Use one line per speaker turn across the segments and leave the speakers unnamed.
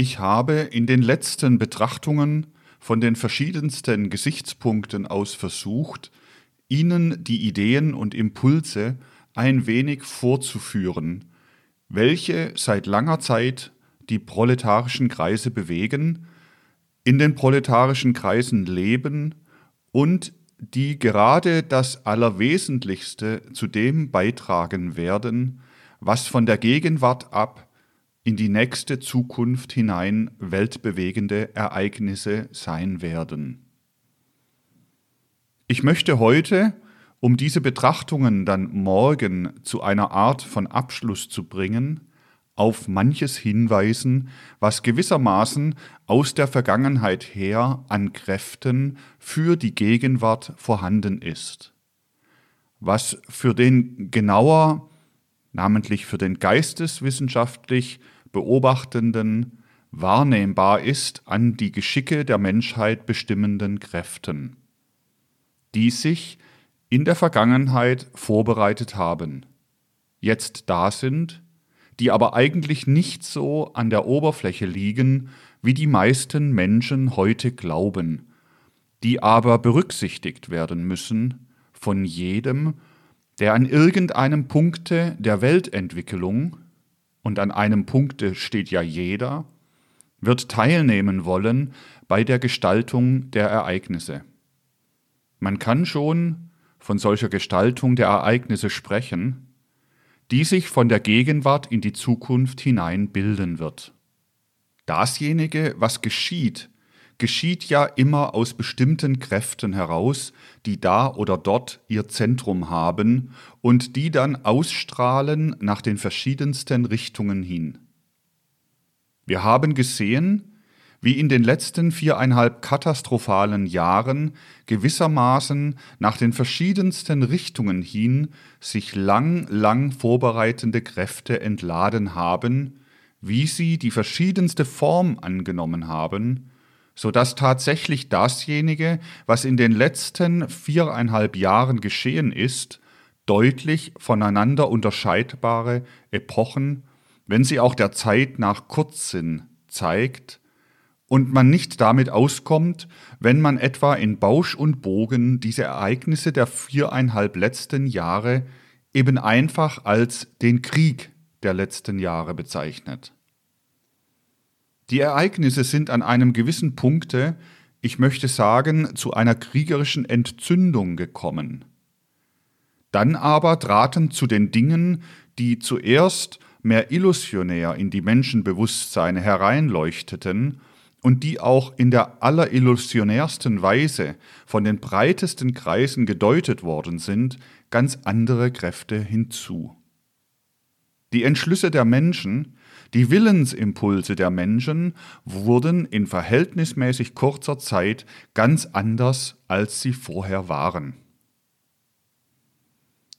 Ich habe in den letzten Betrachtungen von den verschiedensten Gesichtspunkten aus versucht, Ihnen die Ideen und Impulse ein wenig vorzuführen, welche seit langer Zeit die proletarischen Kreise bewegen, in den proletarischen Kreisen leben und die gerade das Allerwesentlichste zu dem beitragen werden, was von der Gegenwart ab in die nächste Zukunft hinein weltbewegende Ereignisse sein werden. Ich möchte heute, um diese Betrachtungen dann morgen zu einer Art von Abschluss zu bringen, auf manches hinweisen, was gewissermaßen aus der Vergangenheit her an Kräften für die Gegenwart vorhanden ist. Was für den genauer, namentlich für den geisteswissenschaftlich Beobachtenden, wahrnehmbar ist an die Geschicke der Menschheit bestimmenden Kräften, die sich in der Vergangenheit vorbereitet haben, jetzt da sind die aber eigentlich nicht so an der Oberfläche liegen, wie die meisten Menschen heute glauben, die aber berücksichtigt werden müssen von jedem, der an irgendeinem Punkte der Weltentwicklung, und an einem Punkte steht ja jeder, wird teilnehmen wollen bei der Gestaltung der Ereignisse. Man kann schon von solcher Gestaltung der Ereignisse sprechen, die sich von der Gegenwart in die Zukunft hinein bilden wird. Dasjenige, was geschieht, geschieht ja immer aus bestimmten Kräften heraus, die da oder dort ihr Zentrum haben und die dann ausstrahlen nach den verschiedensten Richtungen hin. Wir haben gesehen, wie in den letzten viereinhalb katastrophalen Jahren gewissermaßen nach den verschiedensten Richtungen hin sich lang, lang vorbereitende Kräfte entladen haben, wie sie die verschiedenste Form angenommen haben, so dass tatsächlich dasjenige, was in den letzten viereinhalb Jahren geschehen ist, deutlich voneinander unterscheidbare Epochen, wenn sie auch der Zeit nach kurz sind, zeigt, und man nicht damit auskommt, wenn man etwa in Bausch und Bogen diese Ereignisse der viereinhalb letzten Jahre eben einfach als den Krieg der letzten Jahre bezeichnet. Die Ereignisse sind an einem gewissen Punkte, ich möchte sagen, zu einer kriegerischen Entzündung gekommen. Dann aber traten zu den Dingen, die zuerst mehr illusionär in die Menschenbewusstseine hereinleuchteten und die auch in der allerillusionärsten Weise von den breitesten Kreisen gedeutet worden sind, ganz andere Kräfte hinzu. Die Entschlüsse der Menschen, die Willensimpulse der Menschen wurden in verhältnismäßig kurzer Zeit ganz anders, als sie vorher waren.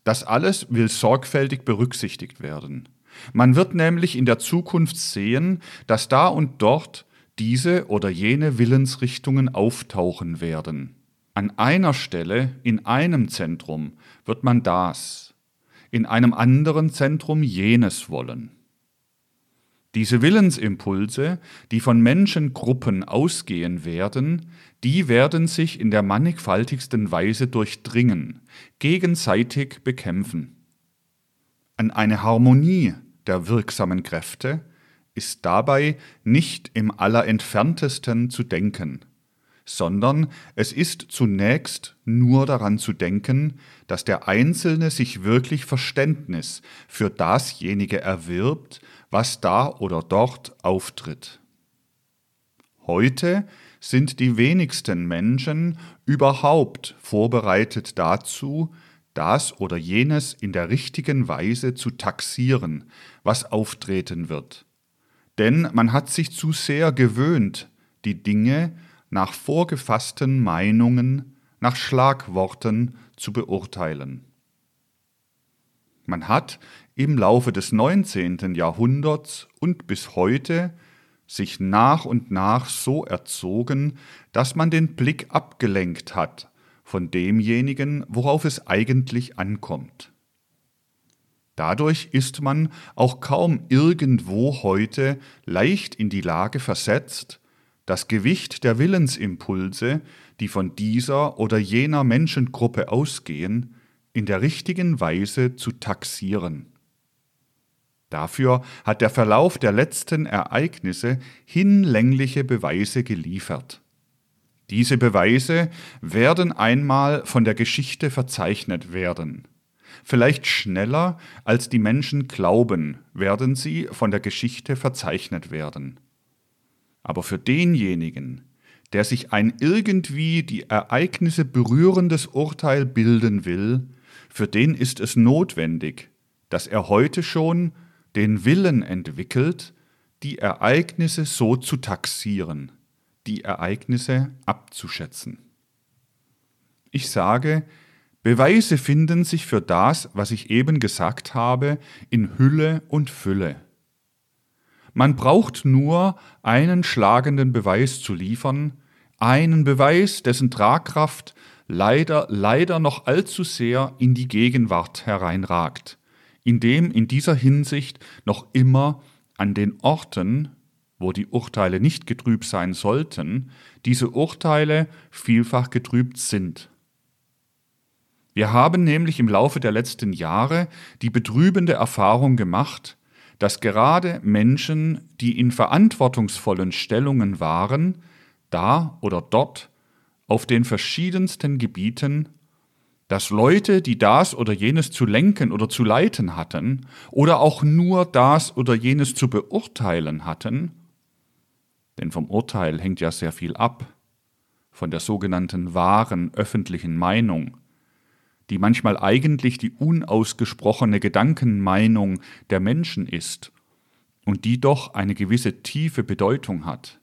Das alles will sorgfältig berücksichtigt werden. Man wird nämlich in der Zukunft sehen, dass da und dort diese oder jene Willensrichtungen auftauchen werden. An einer Stelle, in einem Zentrum, wird man das, in einem anderen Zentrum jenes wollen. Diese Willensimpulse, die von Menschengruppen ausgehen werden, die werden sich in der mannigfaltigsten Weise durchdringen, gegenseitig bekämpfen. An eine Harmonie der wirksamen Kräfte ist dabei nicht im allerentferntesten zu denken, sondern es ist zunächst nur daran zu denken, dass der Einzelne sich wirklich Verständnis für dasjenige erwirbt, was da oder dort auftritt. Heute sind die wenigsten Menschen überhaupt vorbereitet dazu, das oder jenes in der richtigen Weise zu taxieren, was auftreten wird denn man hat sich zu sehr gewöhnt, die Dinge nach vorgefassten Meinungen, nach Schlagworten zu beurteilen. Man hat im Laufe des 19. Jahrhunderts und bis heute sich nach und nach so erzogen, dass man den Blick abgelenkt hat von demjenigen, worauf es eigentlich ankommt. Dadurch ist man auch kaum irgendwo heute leicht in die Lage versetzt, das Gewicht der Willensimpulse, die von dieser oder jener Menschengruppe ausgehen, in der richtigen Weise zu taxieren. Dafür hat der Verlauf der letzten Ereignisse hinlängliche Beweise geliefert. Diese Beweise werden einmal von der Geschichte verzeichnet werden. Vielleicht schneller, als die Menschen glauben, werden sie von der Geschichte verzeichnet werden. Aber für denjenigen, der sich ein irgendwie die Ereignisse berührendes Urteil bilden will, für den ist es notwendig, dass er heute schon den Willen entwickelt, die Ereignisse so zu taxieren, die Ereignisse abzuschätzen. Ich sage, Beweise finden sich für das, was ich eben gesagt habe, in Hülle und Fülle. Man braucht nur einen schlagenden Beweis zu liefern, einen Beweis, dessen Tragkraft leider, leider noch allzu sehr in die Gegenwart hereinragt, indem in dieser Hinsicht noch immer an den Orten, wo die Urteile nicht getrübt sein sollten, diese Urteile vielfach getrübt sind. Wir haben nämlich im Laufe der letzten Jahre die betrübende Erfahrung gemacht, dass gerade Menschen, die in verantwortungsvollen Stellungen waren, da oder dort auf den verschiedensten Gebieten, dass Leute, die das oder jenes zu lenken oder zu leiten hatten, oder auch nur das oder jenes zu beurteilen hatten, denn vom Urteil hängt ja sehr viel ab, von der sogenannten wahren öffentlichen Meinung, die manchmal eigentlich die unausgesprochene Gedankenmeinung der Menschen ist und die doch eine gewisse tiefe Bedeutung hat.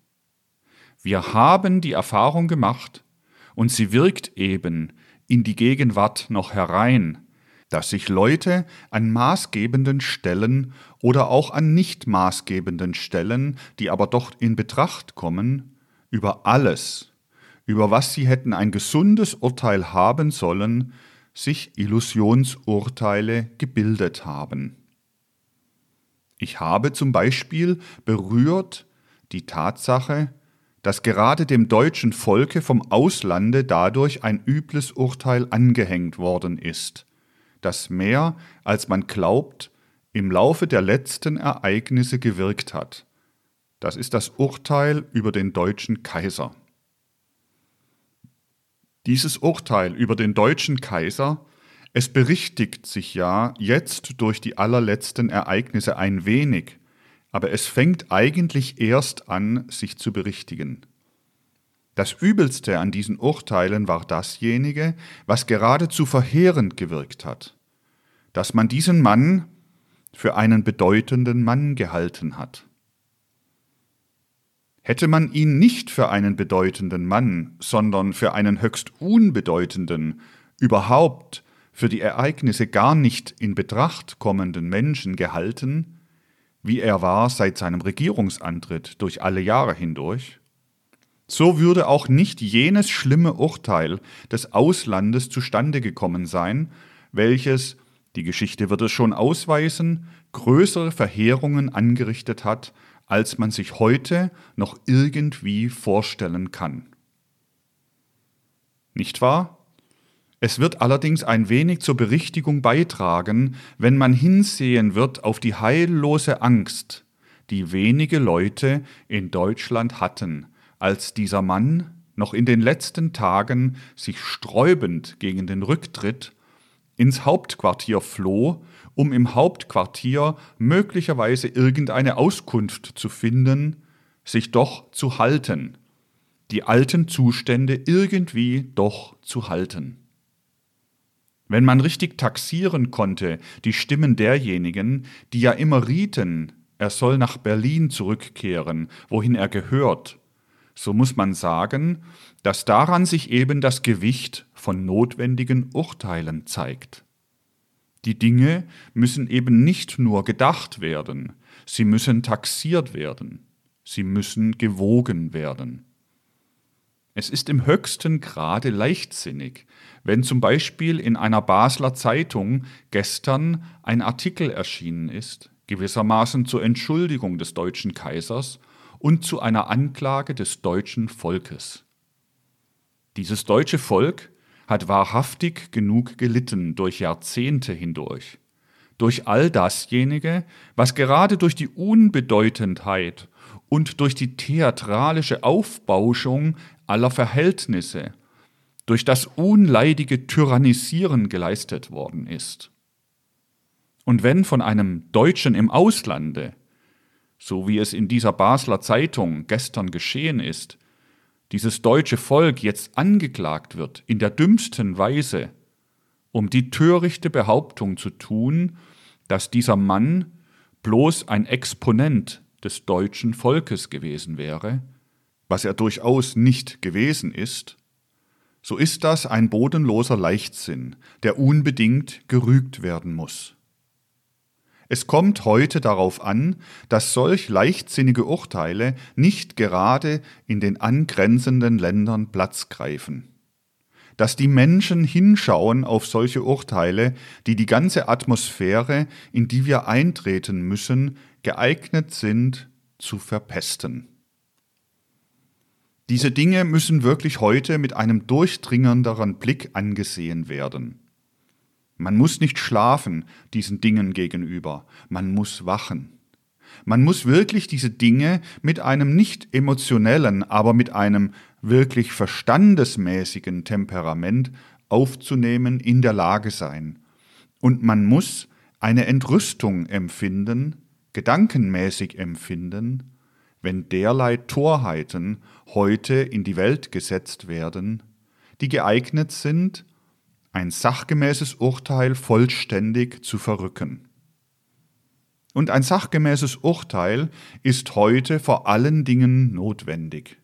Wir haben die Erfahrung gemacht, und sie wirkt eben in die Gegenwart noch herein, dass sich Leute an maßgebenden Stellen oder auch an nicht maßgebenden Stellen, die aber doch in Betracht kommen, über alles, über was sie hätten ein gesundes Urteil haben sollen, sich Illusionsurteile gebildet haben. Ich habe zum Beispiel berührt die Tatsache, dass gerade dem deutschen Volke vom Auslande dadurch ein übles Urteil angehängt worden ist, das mehr, als man glaubt, im Laufe der letzten Ereignisse gewirkt hat. Das ist das Urteil über den deutschen Kaiser. Dieses Urteil über den deutschen Kaiser, es berichtigt sich ja jetzt durch die allerletzten Ereignisse ein wenig, aber es fängt eigentlich erst an, sich zu berichtigen. Das Übelste an diesen Urteilen war dasjenige, was geradezu verheerend gewirkt hat, dass man diesen Mann für einen bedeutenden Mann gehalten hat. Hätte man ihn nicht für einen bedeutenden Mann, sondern für einen höchst unbedeutenden, überhaupt für die Ereignisse gar nicht in Betracht kommenden Menschen gehalten, wie er war seit seinem Regierungsantritt durch alle Jahre hindurch, so würde auch nicht jenes schlimme Urteil des Auslandes zustande gekommen sein, welches, die Geschichte wird es schon ausweisen, größere Verheerungen angerichtet hat als man sich heute noch irgendwie vorstellen kann. Nicht wahr? Es wird allerdings ein wenig zur Berichtigung beitragen, wenn man hinsehen wird auf die heillose Angst, die wenige Leute in Deutschland hatten, als dieser Mann noch in den letzten Tagen sich sträubend gegen den Rücktritt ins Hauptquartier floh um im Hauptquartier möglicherweise irgendeine Auskunft zu finden, sich doch zu halten, die alten Zustände irgendwie doch zu halten. Wenn man richtig taxieren konnte, die Stimmen derjenigen, die ja immer rieten, er soll nach Berlin zurückkehren, wohin er gehört, so muss man sagen, dass daran sich eben das Gewicht von notwendigen Urteilen zeigt. Die Dinge müssen eben nicht nur gedacht werden, sie müssen taxiert werden, sie müssen gewogen werden. Es ist im höchsten Grade leichtsinnig, wenn zum Beispiel in einer Basler Zeitung gestern ein Artikel erschienen ist, gewissermaßen zur Entschuldigung des deutschen Kaisers und zu einer Anklage des deutschen Volkes. Dieses deutsche Volk hat wahrhaftig genug gelitten durch Jahrzehnte hindurch, durch all dasjenige, was gerade durch die Unbedeutendheit und durch die theatralische Aufbauschung aller Verhältnisse, durch das unleidige Tyrannisieren geleistet worden ist. Und wenn von einem Deutschen im Auslande, so wie es in dieser Basler Zeitung gestern geschehen ist, dieses deutsche Volk jetzt angeklagt wird, in der dümmsten Weise, um die törichte Behauptung zu tun, dass dieser Mann bloß ein Exponent des deutschen Volkes gewesen wäre, was er durchaus nicht gewesen ist, so ist das ein bodenloser Leichtsinn, der unbedingt gerügt werden muss. Es kommt heute darauf an, dass solch leichtsinnige Urteile nicht gerade in den angrenzenden Ländern Platz greifen. Dass die Menschen hinschauen auf solche Urteile, die die ganze Atmosphäre, in die wir eintreten müssen, geeignet sind zu verpesten. Diese Dinge müssen wirklich heute mit einem durchdringenderen Blick angesehen werden. Man muss nicht schlafen diesen Dingen gegenüber, man muss wachen. Man muss wirklich diese Dinge mit einem nicht emotionellen, aber mit einem wirklich verstandesmäßigen Temperament aufzunehmen in der Lage sein. Und man muss eine Entrüstung empfinden, gedankenmäßig empfinden, wenn derlei Torheiten heute in die Welt gesetzt werden, die geeignet sind, ein sachgemäßes Urteil vollständig zu verrücken. Und ein sachgemäßes Urteil ist heute vor allen Dingen notwendig.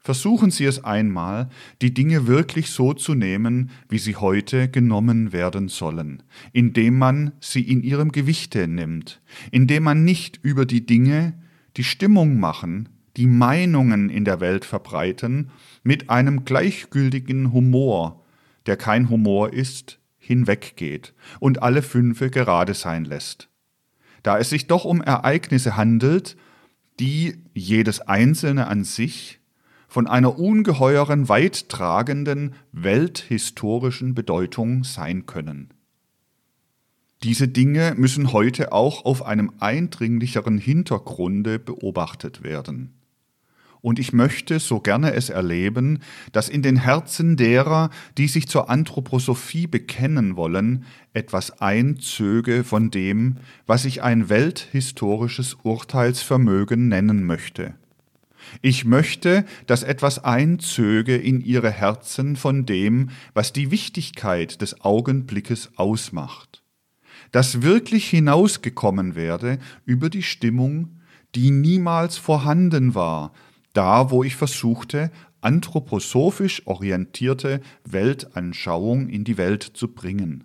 Versuchen Sie es einmal, die Dinge wirklich so zu nehmen, wie sie heute genommen werden sollen, indem man sie in ihrem Gewichte nimmt, indem man nicht über die Dinge, die Stimmung machen, die Meinungen in der Welt verbreiten, mit einem gleichgültigen Humor der kein Humor ist, hinweggeht und alle Fünfe gerade sein lässt. Da es sich doch um Ereignisse handelt, die jedes einzelne an sich von einer ungeheuren, weittragenden welthistorischen Bedeutung sein können. Diese Dinge müssen heute auch auf einem eindringlicheren Hintergrunde beobachtet werden. Und ich möchte so gerne es erleben, dass in den Herzen derer, die sich zur Anthroposophie bekennen wollen, etwas einzöge von dem, was ich ein welthistorisches Urteilsvermögen nennen möchte. Ich möchte, dass etwas einzöge in ihre Herzen von dem, was die Wichtigkeit des Augenblickes ausmacht. Dass wirklich hinausgekommen werde über die Stimmung, die niemals vorhanden war, da wo ich versuchte, anthroposophisch orientierte Weltanschauung in die Welt zu bringen.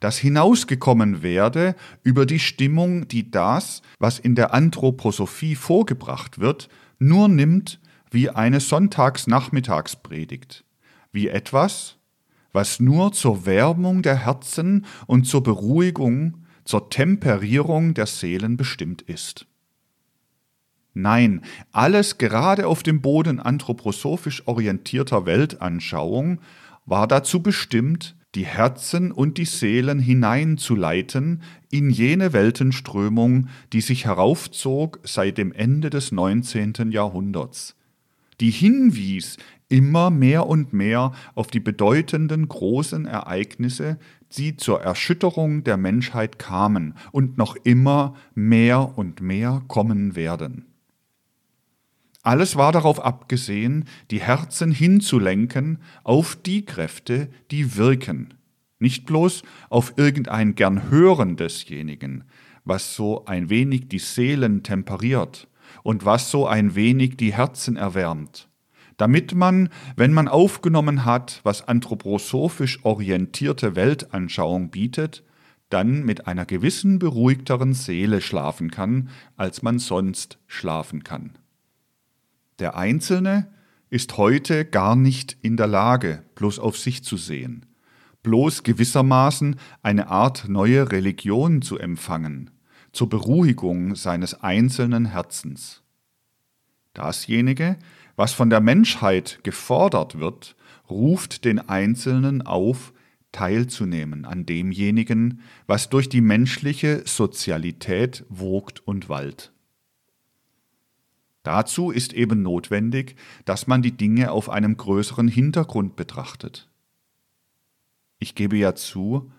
Dass hinausgekommen werde über die Stimmung, die das, was in der Anthroposophie vorgebracht wird, nur nimmt wie eine Sonntagsnachmittagspredigt, wie etwas, was nur zur Wärmung der Herzen und zur Beruhigung, zur Temperierung der Seelen bestimmt ist. Nein, alles gerade auf dem Boden anthroposophisch orientierter Weltanschauung war dazu bestimmt, die Herzen und die Seelen hineinzuleiten in jene Weltenströmung, die sich heraufzog seit dem Ende des 19. Jahrhunderts, die hinwies immer mehr und mehr auf die bedeutenden großen Ereignisse, die zur Erschütterung der Menschheit kamen und noch immer mehr und mehr kommen werden. Alles war darauf abgesehen, die Herzen hinzulenken auf die Kräfte, die wirken, nicht bloß auf irgendein gern Hören desjenigen, was so ein wenig die Seelen temperiert und was so ein wenig die Herzen erwärmt, damit man, wenn man aufgenommen hat, was anthroposophisch orientierte Weltanschauung bietet, dann mit einer gewissen beruhigteren Seele schlafen kann, als man sonst schlafen kann. Der Einzelne ist heute gar nicht in der Lage, bloß auf sich zu sehen, bloß gewissermaßen eine Art neue Religion zu empfangen, zur Beruhigung seines einzelnen Herzens. Dasjenige, was von der Menschheit gefordert wird, ruft den Einzelnen auf, teilzunehmen an demjenigen, was durch die menschliche Sozialität wogt und wallt. Dazu ist eben notwendig, dass man die Dinge auf einem größeren Hintergrund betrachtet. Ich gebe ja zu,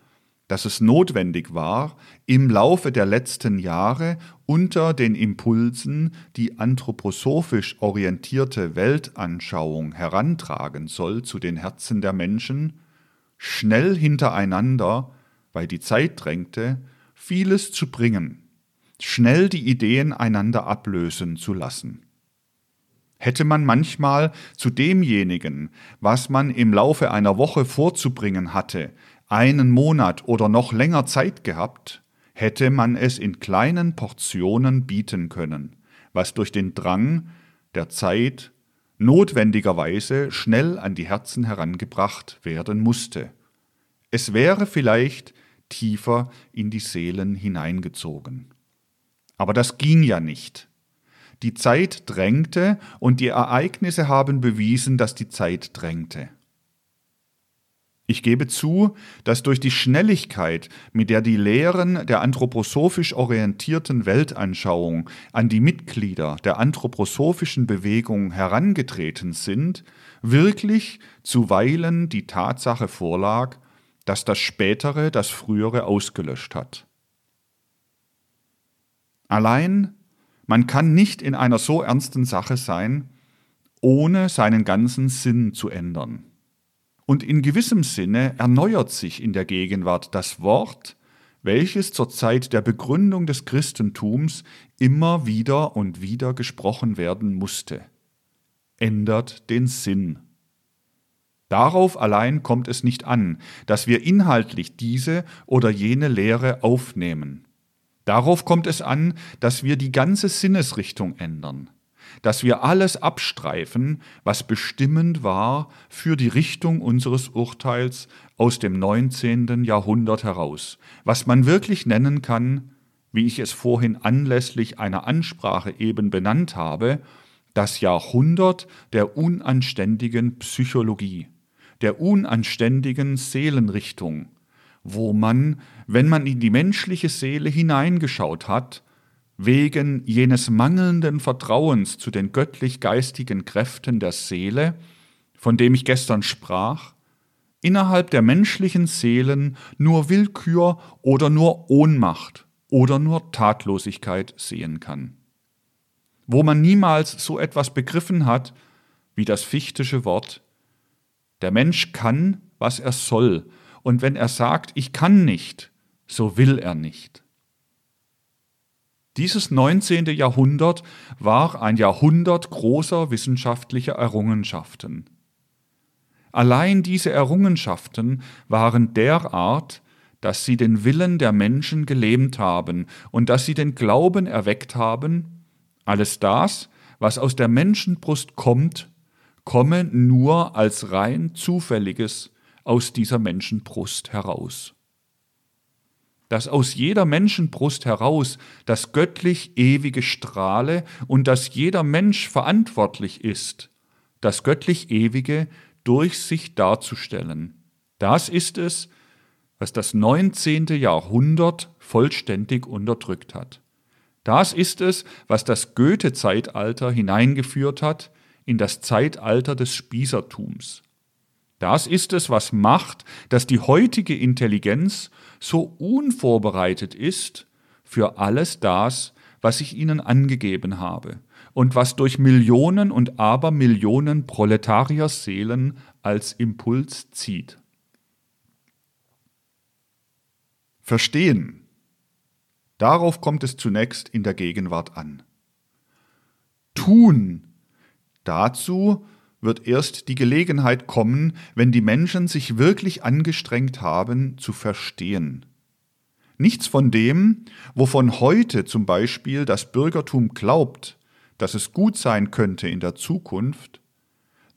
dass es notwendig war, im Laufe der letzten Jahre unter den Impulsen die anthroposophisch orientierte Weltanschauung herantragen soll zu den Herzen der Menschen, schnell hintereinander, weil die Zeit drängte, vieles zu bringen, schnell die Ideen einander ablösen zu lassen. Hätte man manchmal zu demjenigen, was man im Laufe einer Woche vorzubringen hatte, einen Monat oder noch länger Zeit gehabt, hätte man es in kleinen Portionen bieten können, was durch den Drang der Zeit notwendigerweise schnell an die Herzen herangebracht werden musste. Es wäre vielleicht tiefer in die Seelen hineingezogen. Aber das ging ja nicht. Die Zeit drängte und die Ereignisse haben bewiesen, dass die Zeit drängte. Ich gebe zu, dass durch die Schnelligkeit, mit der die Lehren der anthroposophisch orientierten Weltanschauung an die Mitglieder der anthroposophischen Bewegung herangetreten sind, wirklich zuweilen die Tatsache vorlag, dass das Spätere das Frühere ausgelöscht hat. Allein man kann nicht in einer so ernsten Sache sein, ohne seinen ganzen Sinn zu ändern. Und in gewissem Sinne erneuert sich in der Gegenwart das Wort, welches zur Zeit der Begründung des Christentums immer wieder und wieder gesprochen werden musste. Ändert den Sinn. Darauf allein kommt es nicht an, dass wir inhaltlich diese oder jene Lehre aufnehmen. Darauf kommt es an, dass wir die ganze Sinnesrichtung ändern dass wir alles abstreifen, was bestimmend war für die Richtung unseres Urteils aus dem 19. Jahrhundert heraus, was man wirklich nennen kann, wie ich es vorhin anlässlich einer Ansprache eben benannt habe, das Jahrhundert der unanständigen Psychologie, der unanständigen Seelenrichtung, wo man, wenn man in die menschliche Seele hineingeschaut hat, wegen jenes mangelnden Vertrauens zu den göttlich-geistigen Kräften der Seele, von dem ich gestern sprach, innerhalb der menschlichen Seelen nur Willkür oder nur Ohnmacht oder nur Tatlosigkeit sehen kann. Wo man niemals so etwas begriffen hat wie das fichtische Wort, der Mensch kann, was er soll, und wenn er sagt, ich kann nicht, so will er nicht. Dieses 19. Jahrhundert war ein Jahrhundert großer wissenschaftlicher Errungenschaften. Allein diese Errungenschaften waren derart, dass sie den Willen der Menschen gelähmt haben und dass sie den Glauben erweckt haben, alles das, was aus der Menschenbrust kommt, komme nur als rein zufälliges aus dieser Menschenbrust heraus dass aus jeder Menschenbrust heraus das göttlich ewige strahle und dass jeder Mensch verantwortlich ist, das göttlich ewige durch sich darzustellen. Das ist es, was das 19. Jahrhundert vollständig unterdrückt hat. Das ist es, was das Goethe-Zeitalter hineingeführt hat in das Zeitalter des Spießertums. Das ist es, was macht, dass die heutige Intelligenz so unvorbereitet ist für alles das, was ich ihnen angegeben habe und was durch Millionen und Abermillionen Proletarierseelen als Impuls zieht. Verstehen. Darauf kommt es zunächst in der Gegenwart an. Tun. Dazu wird erst die Gelegenheit kommen, wenn die Menschen sich wirklich angestrengt haben, zu verstehen. Nichts von dem, wovon heute zum Beispiel das Bürgertum glaubt, dass es gut sein könnte in der Zukunft,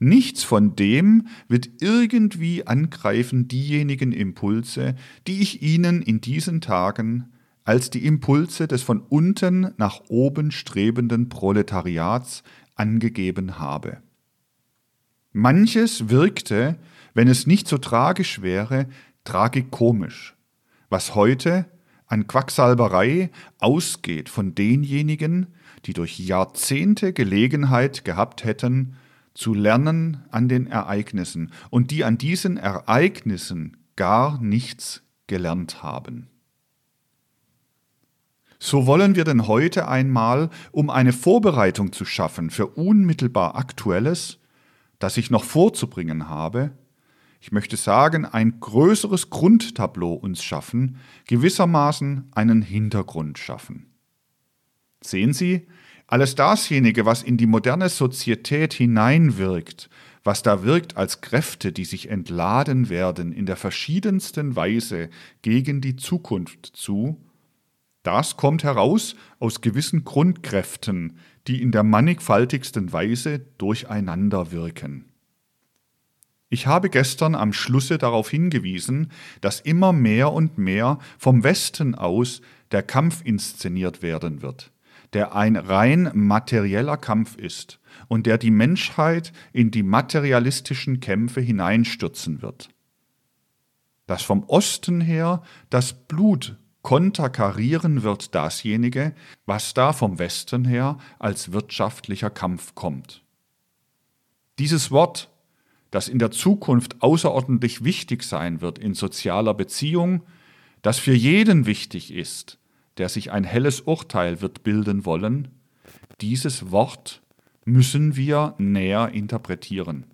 Nichts von dem wird irgendwie angreifen diejenigen Impulse, die ich Ihnen in diesen Tagen als die Impulse des von unten nach oben strebenden Proletariats angegeben habe. Manches wirkte, wenn es nicht so tragisch wäre, tragikomisch, was heute an Quacksalberei ausgeht von denjenigen, die durch Jahrzehnte Gelegenheit gehabt hätten, zu lernen an den Ereignissen und die an diesen Ereignissen gar nichts gelernt haben. So wollen wir denn heute einmal, um eine Vorbereitung zu schaffen für unmittelbar Aktuelles, das ich noch vorzubringen habe, ich möchte sagen, ein größeres Grundtableau uns schaffen, gewissermaßen einen Hintergrund schaffen. Sehen Sie, alles dasjenige, was in die moderne Sozietät hineinwirkt, was da wirkt als Kräfte, die sich entladen werden in der verschiedensten Weise gegen die Zukunft zu, das kommt heraus aus gewissen Grundkräften, die in der mannigfaltigsten Weise durcheinander wirken. Ich habe gestern am Schlusse darauf hingewiesen, dass immer mehr und mehr vom Westen aus der Kampf inszeniert werden wird der ein rein materieller Kampf ist und der die Menschheit in die materialistischen Kämpfe hineinstürzen wird. Dass vom Osten her das Blut konterkarieren wird dasjenige, was da vom Westen her als wirtschaftlicher Kampf kommt. Dieses Wort, das in der Zukunft außerordentlich wichtig sein wird in sozialer Beziehung, das für jeden wichtig ist, der sich ein helles Urteil wird bilden wollen, dieses Wort müssen wir näher interpretieren.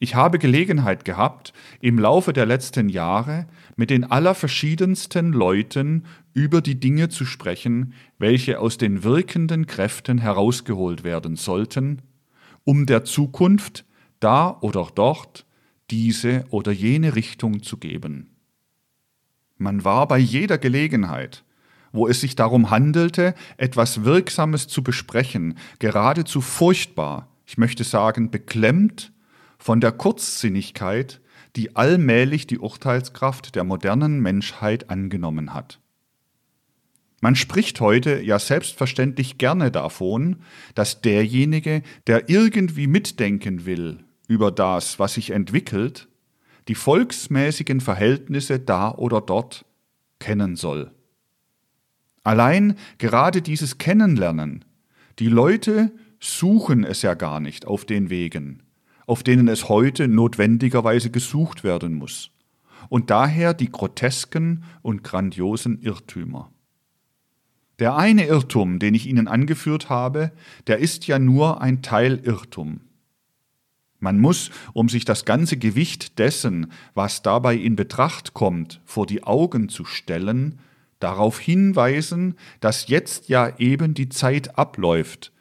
Ich habe Gelegenheit gehabt, im Laufe der letzten Jahre mit den allerverschiedensten Leuten über die Dinge zu sprechen, welche aus den wirkenden Kräften herausgeholt werden sollten, um der Zukunft da oder dort diese oder jene Richtung zu geben. Man war bei jeder Gelegenheit, wo es sich darum handelte, etwas Wirksames zu besprechen, geradezu furchtbar, ich möchte sagen beklemmt, von der Kurzsinnigkeit, die allmählich die Urteilskraft der modernen Menschheit angenommen hat. Man spricht heute ja selbstverständlich gerne davon, dass derjenige, der irgendwie mitdenken will über das, was sich entwickelt, die volksmäßigen Verhältnisse da oder dort kennen soll. Allein gerade dieses Kennenlernen, die Leute suchen es ja gar nicht auf den Wegen, auf denen es heute notwendigerweise gesucht werden muss, und daher die grotesken und grandiosen Irrtümer. Der eine Irrtum, den ich Ihnen angeführt habe, der ist ja nur ein Teilirrtum. Man muss, um sich das ganze Gewicht dessen, was dabei in Betracht kommt, vor die Augen zu stellen, darauf hinweisen, dass jetzt ja eben die Zeit abläuft,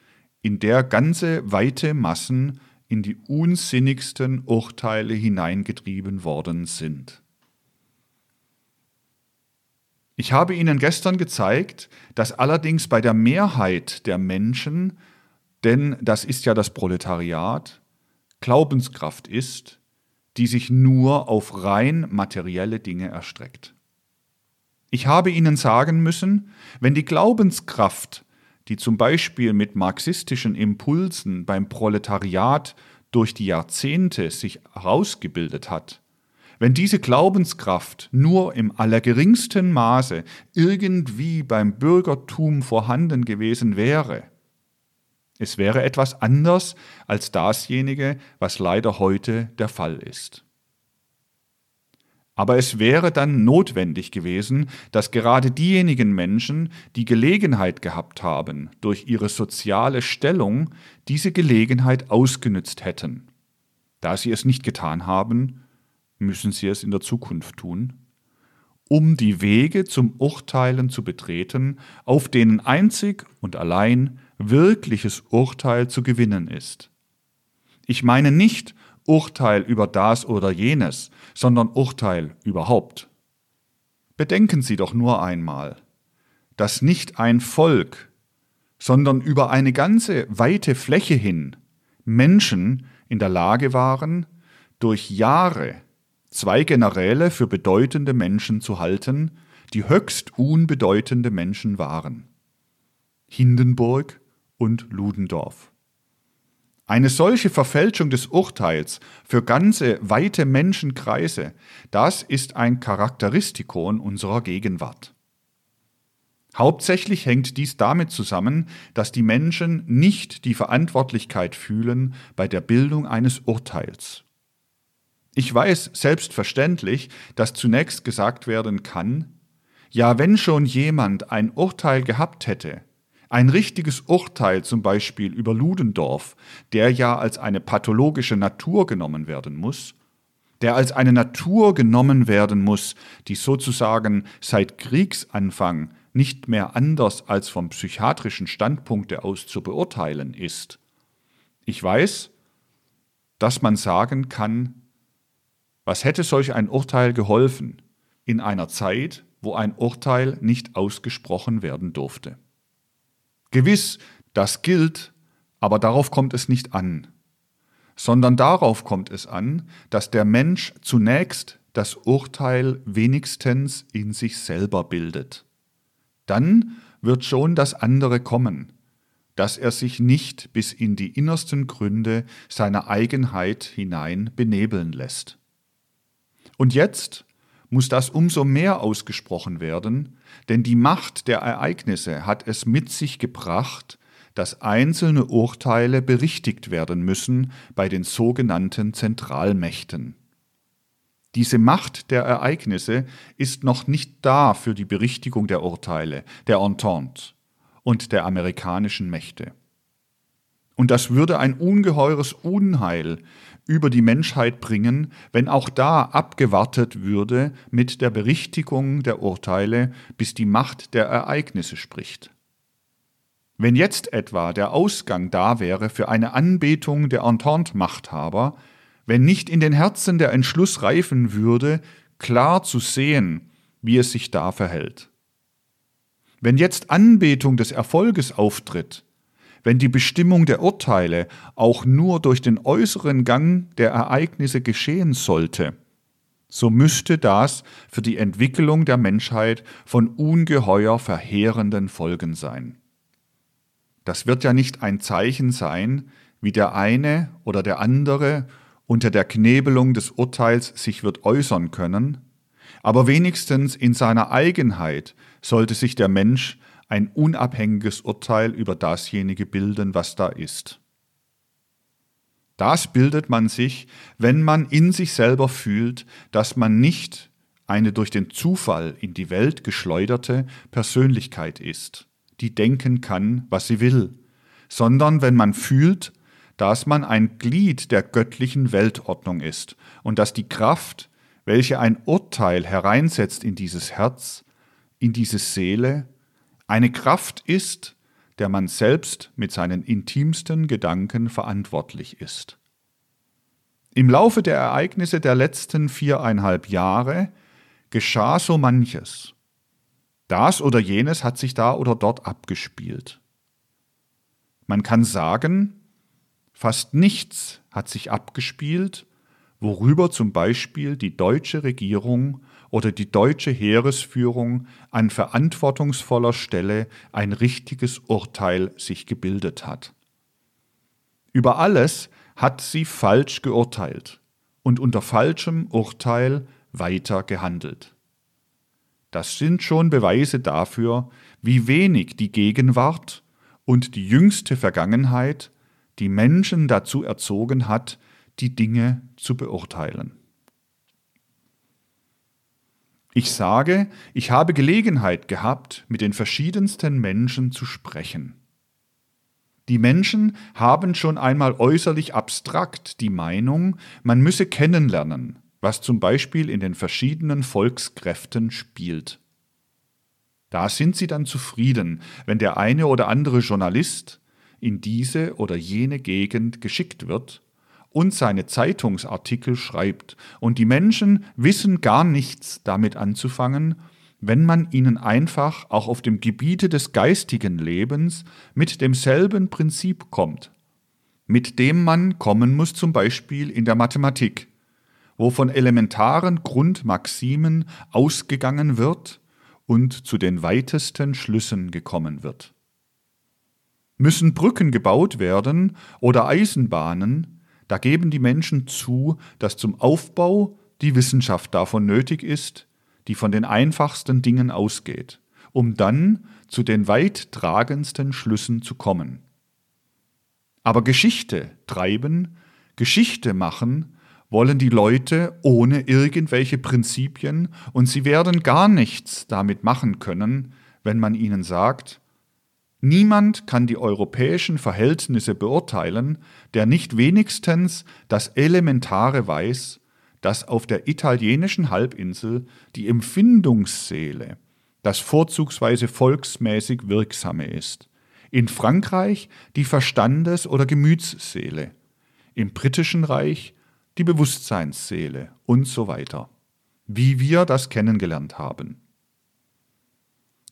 in der ganze weite Massen in die unsinnigsten Urteile hineingetrieben worden sind. Ich habe Ihnen gestern gezeigt, dass allerdings bei der Mehrheit der Menschen, denn das ist ja das Proletariat, Glaubenskraft ist, die sich nur auf rein materielle Dinge erstreckt. Ich habe ihnen sagen müssen, wenn die Glaubenskraft, die zum Beispiel mit marxistischen Impulsen beim Proletariat durch die Jahrzehnte sich herausgebildet hat, wenn diese Glaubenskraft nur im allergeringsten Maße irgendwie beim Bürgertum vorhanden gewesen wäre, es wäre etwas anders als dasjenige, was leider heute der Fall ist. Aber es wäre dann notwendig gewesen, dass gerade diejenigen Menschen, die Gelegenheit gehabt haben, durch ihre soziale Stellung diese Gelegenheit ausgenützt hätten. Da sie es nicht getan haben, müssen sie es in der Zukunft tun, um die Wege zum Urteilen zu betreten, auf denen einzig und allein wirkliches Urteil zu gewinnen ist. Ich meine nicht Urteil über das oder jenes, sondern Urteil überhaupt. Bedenken Sie doch nur einmal, dass nicht ein Volk, sondern über eine ganze weite Fläche hin Menschen in der Lage waren, durch Jahre zwei Generäle für bedeutende Menschen zu halten, die höchst unbedeutende Menschen waren. Hindenburg und Ludendorff. Eine solche Verfälschung des Urteils für ganze weite Menschenkreise, das ist ein Charakteristikon unserer Gegenwart. Hauptsächlich hängt dies damit zusammen, dass die Menschen nicht die Verantwortlichkeit fühlen bei der Bildung eines Urteils. Ich weiß selbstverständlich, dass zunächst gesagt werden kann, ja, wenn schon jemand ein Urteil gehabt hätte, ein richtiges Urteil zum Beispiel über Ludendorff, der ja als eine pathologische Natur genommen werden muss, der als eine Natur genommen werden muss, die sozusagen seit Kriegsanfang nicht mehr anders als vom psychiatrischen Standpunkte aus zu beurteilen ist. Ich weiß, dass man sagen kann, was hätte solch ein Urteil geholfen in einer Zeit, wo ein Urteil nicht ausgesprochen werden durfte? Gewiss, das gilt, aber darauf kommt es nicht an, sondern darauf kommt es an, dass der Mensch zunächst das Urteil wenigstens in sich selber bildet. Dann wird schon das andere kommen, dass er sich nicht bis in die innersten Gründe seiner Eigenheit hinein benebeln lässt. Und jetzt muss das umso mehr ausgesprochen werden, denn die Macht der Ereignisse hat es mit sich gebracht, dass einzelne Urteile berichtigt werden müssen bei den sogenannten Zentralmächten. Diese Macht der Ereignisse ist noch nicht da für die Berichtigung der Urteile, der Entente und der amerikanischen Mächte. Und das würde ein ungeheures Unheil über die Menschheit bringen, wenn auch da abgewartet würde mit der Berichtigung der Urteile, bis die Macht der Ereignisse spricht. Wenn jetzt etwa der Ausgang da wäre für eine Anbetung der Entente-Machthaber, wenn nicht in den Herzen der Entschluss reifen würde, klar zu sehen, wie es sich da verhält. Wenn jetzt Anbetung des Erfolges auftritt, wenn die Bestimmung der Urteile auch nur durch den äußeren Gang der Ereignisse geschehen sollte, so müsste das für die Entwicklung der Menschheit von ungeheuer verheerenden Folgen sein. Das wird ja nicht ein Zeichen sein, wie der eine oder der andere unter der Knebelung des Urteils sich wird äußern können, aber wenigstens in seiner Eigenheit sollte sich der Mensch ein unabhängiges Urteil über dasjenige bilden, was da ist. Das bildet man sich, wenn man in sich selber fühlt, dass man nicht eine durch den Zufall in die Welt geschleuderte Persönlichkeit ist, die denken kann, was sie will, sondern wenn man fühlt, dass man ein Glied der göttlichen Weltordnung ist und dass die Kraft, welche ein Urteil hereinsetzt in dieses Herz, in diese Seele, eine Kraft ist, der man selbst mit seinen intimsten Gedanken verantwortlich ist. Im Laufe der Ereignisse der letzten viereinhalb Jahre geschah so manches. Das oder jenes hat sich da oder dort abgespielt. Man kann sagen, fast nichts hat sich abgespielt, worüber zum Beispiel die deutsche Regierung oder die deutsche Heeresführung an verantwortungsvoller Stelle ein richtiges Urteil sich gebildet hat. Über alles hat sie falsch geurteilt und unter falschem Urteil weiter gehandelt. Das sind schon Beweise dafür, wie wenig die Gegenwart und die jüngste Vergangenheit die Menschen dazu erzogen hat, die Dinge zu beurteilen. Ich sage, ich habe Gelegenheit gehabt, mit den verschiedensten Menschen zu sprechen. Die Menschen haben schon einmal äußerlich abstrakt die Meinung, man müsse kennenlernen, was zum Beispiel in den verschiedenen Volkskräften spielt. Da sind sie dann zufrieden, wenn der eine oder andere Journalist in diese oder jene Gegend geschickt wird und seine Zeitungsartikel schreibt, und die Menschen wissen gar nichts damit anzufangen, wenn man ihnen einfach auch auf dem Gebiete des geistigen Lebens mit demselben Prinzip kommt. mit dem man kommen muss, zum Beispiel in der Mathematik, wo von elementaren Grundmaximen ausgegangen wird und zu den weitesten Schlüssen gekommen wird. Müssen Brücken gebaut werden oder Eisenbahnen, da geben die Menschen zu, dass zum Aufbau die Wissenschaft davon nötig ist, die von den einfachsten Dingen ausgeht, um dann zu den weit tragendsten Schlüssen zu kommen. Aber Geschichte treiben, Geschichte machen, wollen die Leute ohne irgendwelche Prinzipien und sie werden gar nichts damit machen können, wenn man ihnen sagt, niemand kann die europäischen Verhältnisse beurteilen, der nicht wenigstens das Elementare weiß, dass auf der italienischen Halbinsel die Empfindungsseele das vorzugsweise volksmäßig Wirksame ist, in Frankreich die Verstandes- oder Gemütsseele, im britischen Reich die Bewusstseinsseele und so weiter, wie wir das kennengelernt haben.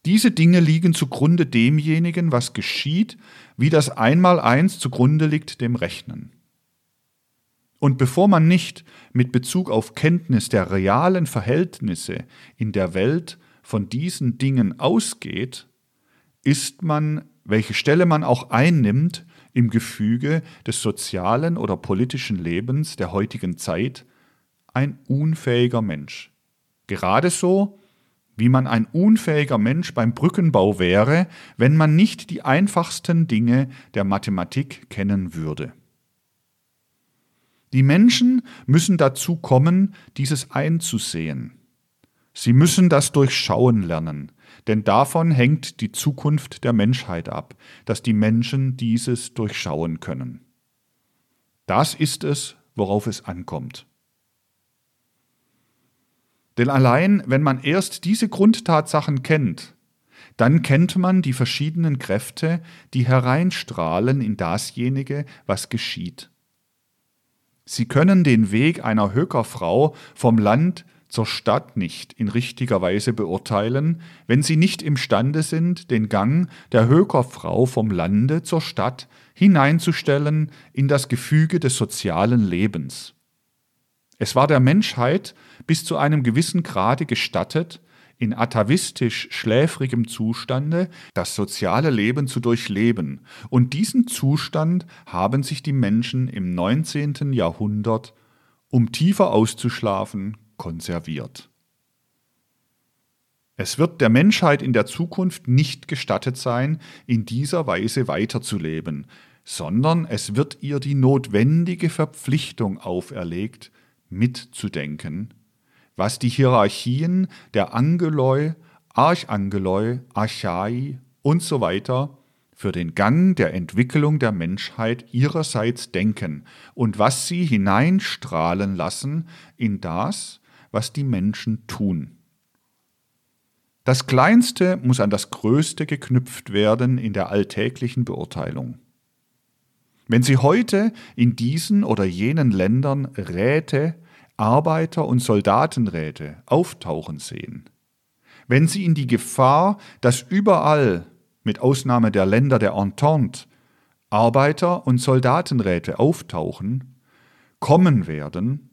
Diese Dinge liegen zugrunde demjenigen, was geschieht, wie das Einmaleins zugrunde liegt dem Rechnen. Und bevor man nicht mit Bezug auf Kenntnis der realen Verhältnisse in der Welt von diesen Dingen ausgeht, ist man, welche Stelle man auch einnimmt, im Gefüge des sozialen oder politischen Lebens der heutigen Zeit ein unfähiger Mensch. Gerade so, wie man ein unfähiger Mensch beim Brückenbau wäre, wenn man nicht die einfachsten Dinge der Mathematik kennen würde. Die Menschen müssen dazu kommen, dieses einzusehen. Sie müssen das durchschauen lernen, denn davon hängt die Zukunft der Menschheit ab, dass die Menschen dieses durchschauen können. Das ist es, worauf es ankommt. Denn allein wenn man erst diese Grundtatsachen kennt, dann kennt man die verschiedenen Kräfte, die hereinstrahlen in dasjenige, was geschieht. Sie können den Weg einer Hökerfrau vom Land zur Stadt nicht in richtiger Weise beurteilen, wenn sie nicht imstande sind, den Gang der Hökerfrau vom Lande zur Stadt hineinzustellen in das Gefüge des sozialen Lebens. Es war der Menschheit bis zu einem gewissen Grade gestattet, in atavistisch schläfrigem Zustande das soziale Leben zu durchleben, und diesen Zustand haben sich die Menschen im 19. Jahrhundert, um tiefer auszuschlafen, konserviert. Es wird der Menschheit in der Zukunft nicht gestattet sein, in dieser Weise weiterzuleben, sondern es wird ihr die notwendige Verpflichtung auferlegt, mitzudenken, was die Hierarchien der Angeloi, Archangeloi, Archai und so weiter für den Gang der Entwicklung der Menschheit ihrerseits denken und was sie hineinstrahlen lassen in das, was die Menschen tun. Das Kleinste muss an das Größte geknüpft werden in der alltäglichen Beurteilung. Wenn Sie heute in diesen oder jenen Ländern Räte, Arbeiter- und Soldatenräte auftauchen sehen, wenn Sie in die Gefahr, dass überall, mit Ausnahme der Länder der Entente, Arbeiter- und Soldatenräte auftauchen, kommen werden,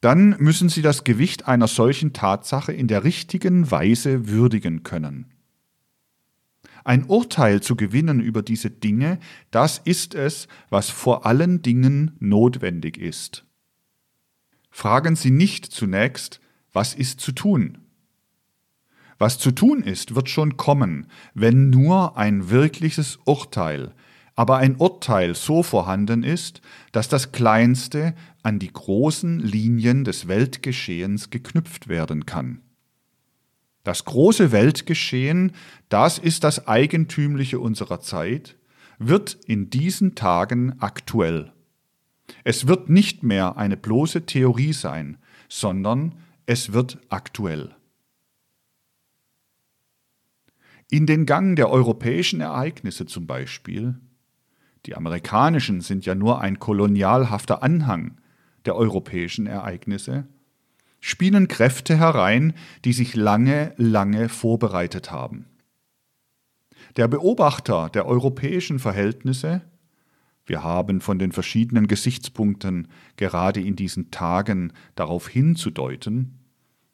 dann müssen Sie das Gewicht einer solchen Tatsache in der richtigen Weise würdigen können. Ein Urteil zu gewinnen über diese Dinge, das ist es, was vor allen Dingen notwendig ist. Fragen Sie nicht zunächst, was ist zu tun? Was zu tun ist, wird schon kommen, wenn nur ein wirkliches Urteil, aber ein Urteil so vorhanden ist, dass das Kleinste an die großen Linien des Weltgeschehens geknüpft werden kann. Das große Weltgeschehen, das ist das Eigentümliche unserer Zeit, wird in diesen Tagen aktuell. Es wird nicht mehr eine bloße Theorie sein, sondern es wird aktuell. In den Gang der europäischen Ereignisse zum Beispiel die amerikanischen sind ja nur ein kolonialhafter Anhang der europäischen Ereignisse, spielen Kräfte herein, die sich lange, lange vorbereitet haben. Der Beobachter der europäischen Verhältnisse wir haben von den verschiedenen Gesichtspunkten gerade in diesen Tagen darauf hinzudeuten,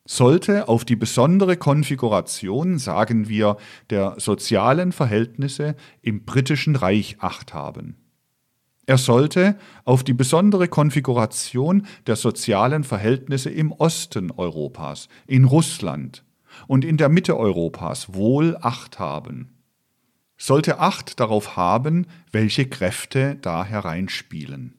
sollte auf die besondere Konfiguration, sagen wir, der sozialen Verhältnisse im britischen Reich acht haben. Er sollte auf die besondere Konfiguration der sozialen Verhältnisse im Osten Europas, in Russland und in der Mitte Europas wohl acht haben. Sollte Acht darauf haben, welche Kräfte da hereinspielen.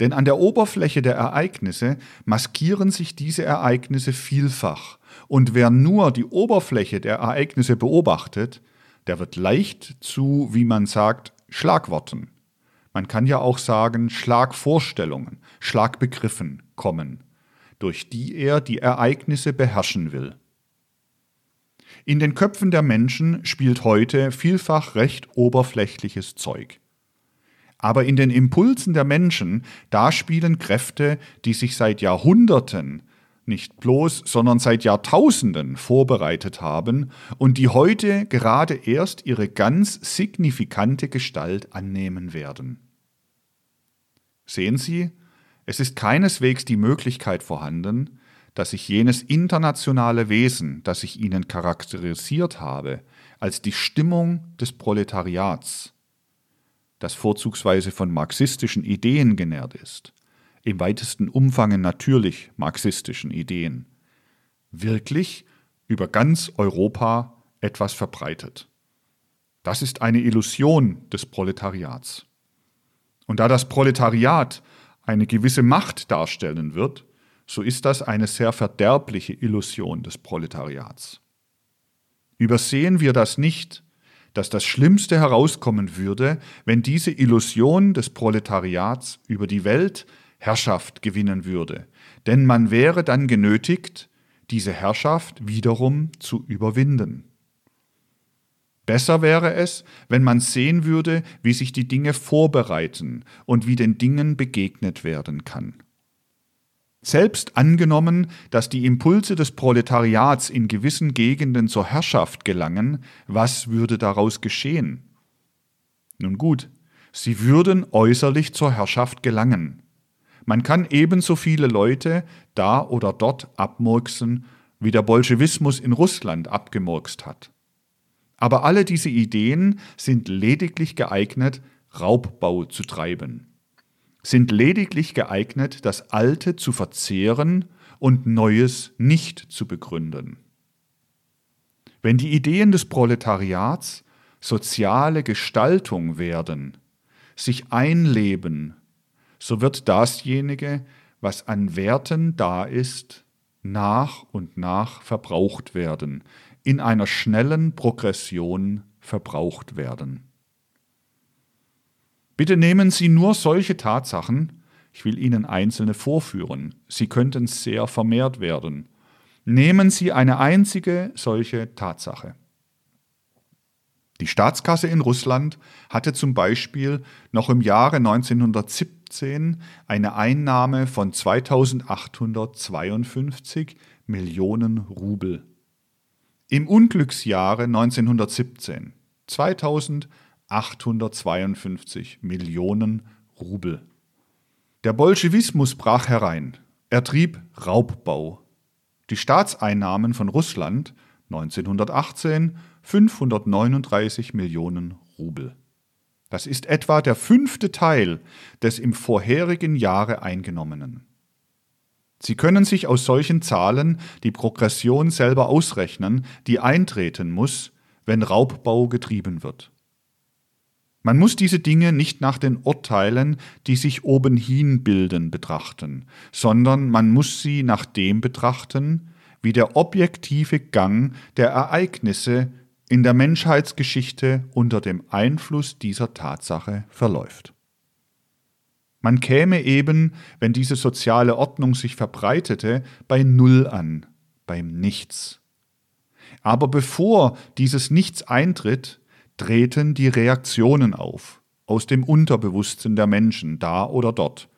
Denn an der Oberfläche der Ereignisse maskieren sich diese Ereignisse vielfach, und wer nur die Oberfläche der Ereignisse beobachtet, der wird leicht zu, wie man sagt, Schlagworten. Man kann ja auch sagen Schlagvorstellungen, Schlagbegriffen kommen, durch die er die Ereignisse beherrschen will. In den Köpfen der Menschen spielt heute vielfach recht oberflächliches Zeug. Aber in den Impulsen der Menschen, da spielen Kräfte, die sich seit Jahrhunderten, nicht bloß, sondern seit Jahrtausenden vorbereitet haben und die heute gerade erst ihre ganz signifikante Gestalt annehmen werden. Sehen Sie, es ist keineswegs die Möglichkeit vorhanden, dass ich jenes internationale Wesen, das ich Ihnen charakterisiert habe, als die Stimmung des Proletariats, das vorzugsweise von marxistischen Ideen genährt ist, im weitesten Umfange natürlich marxistischen Ideen, wirklich über ganz Europa etwas verbreitet. Das ist eine Illusion des Proletariats. Und da das Proletariat eine gewisse Macht darstellen wird, so ist das eine sehr verderbliche Illusion des Proletariats. Übersehen wir das nicht, dass das Schlimmste herauskommen würde, wenn diese Illusion des Proletariats über die Welt Herrschaft gewinnen würde, denn man wäre dann genötigt, diese Herrschaft wiederum zu überwinden. Besser wäre es, wenn man sehen würde, wie sich die Dinge vorbereiten und wie den Dingen begegnet werden kann. Selbst angenommen, dass die Impulse des Proletariats in gewissen Gegenden zur Herrschaft gelangen, was würde daraus geschehen? Nun gut, sie würden äußerlich zur Herrschaft gelangen. Man kann ebenso viele Leute da oder dort abmurksen, wie der Bolschewismus in Russland abgemurkst hat. Aber alle diese Ideen sind lediglich geeignet, Raubbau zu treiben sind lediglich geeignet, das Alte zu verzehren und Neues nicht zu begründen. Wenn die Ideen des Proletariats soziale Gestaltung werden, sich einleben, so wird dasjenige, was an Werten da ist, nach und nach verbraucht werden, in einer schnellen Progression verbraucht werden. Bitte nehmen Sie nur solche Tatsachen, ich will Ihnen einzelne vorführen, sie könnten sehr vermehrt werden. Nehmen Sie eine einzige solche Tatsache. Die Staatskasse in Russland hatte zum Beispiel noch im Jahre 1917 eine Einnahme von 2852 Millionen Rubel. Im Unglücksjahre 1917 2000 852 Millionen Rubel. Der Bolschewismus brach herein. Er trieb Raubbau. Die Staatseinnahmen von Russland 1918 539 Millionen Rubel. Das ist etwa der fünfte Teil des im vorherigen Jahre eingenommenen. Sie können sich aus solchen Zahlen die Progression selber ausrechnen, die eintreten muss, wenn Raubbau getrieben wird. Man muss diese Dinge nicht nach den Urteilen, die sich obenhin bilden, betrachten, sondern man muss sie nach dem betrachten, wie der objektive Gang der Ereignisse in der Menschheitsgeschichte unter dem Einfluss dieser Tatsache verläuft. Man käme eben, wenn diese soziale Ordnung sich verbreitete, bei Null an, beim Nichts. Aber bevor dieses Nichts eintritt, treten die Reaktionen auf, aus dem Unterbewusstsein der Menschen, da oder dort,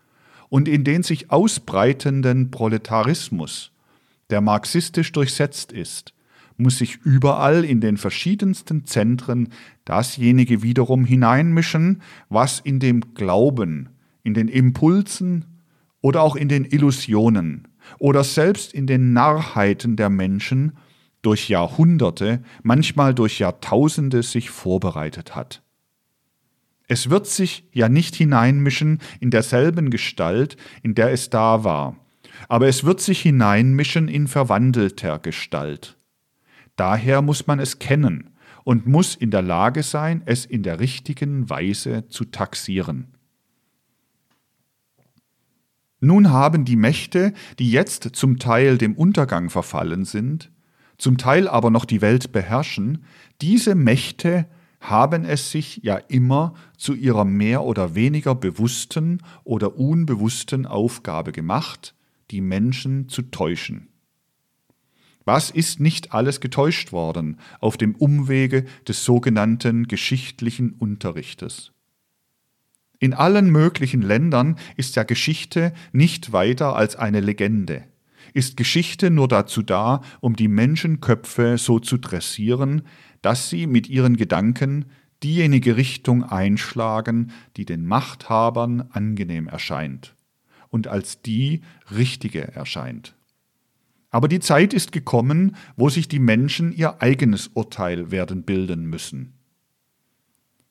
und in den sich ausbreitenden Proletarismus, der marxistisch durchsetzt ist, muss sich überall in den verschiedensten Zentren dasjenige wiederum hineinmischen, was in dem Glauben, in den Impulsen oder auch in den Illusionen oder selbst in den Narrheiten der Menschen durch Jahrhunderte, manchmal durch Jahrtausende sich vorbereitet hat. Es wird sich ja nicht hineinmischen in derselben Gestalt, in der es da war, aber es wird sich hineinmischen in verwandelter Gestalt. Daher muss man es kennen und muss in der Lage sein, es in der richtigen Weise zu taxieren. Nun haben die Mächte, die jetzt zum Teil dem Untergang verfallen sind, zum Teil aber noch die Welt beherrschen, diese Mächte haben es sich ja immer zu ihrer mehr oder weniger bewussten oder unbewussten Aufgabe gemacht, die Menschen zu täuschen. Was ist nicht alles getäuscht worden auf dem Umwege des sogenannten geschichtlichen Unterrichtes? In allen möglichen Ländern ist ja Geschichte nicht weiter als eine Legende. Ist Geschichte nur dazu da, um die Menschenköpfe so zu dressieren, dass sie mit ihren Gedanken diejenige Richtung einschlagen, die den Machthabern angenehm erscheint und als die richtige erscheint. Aber die Zeit ist gekommen, wo sich die Menschen ihr eigenes Urteil werden bilden müssen.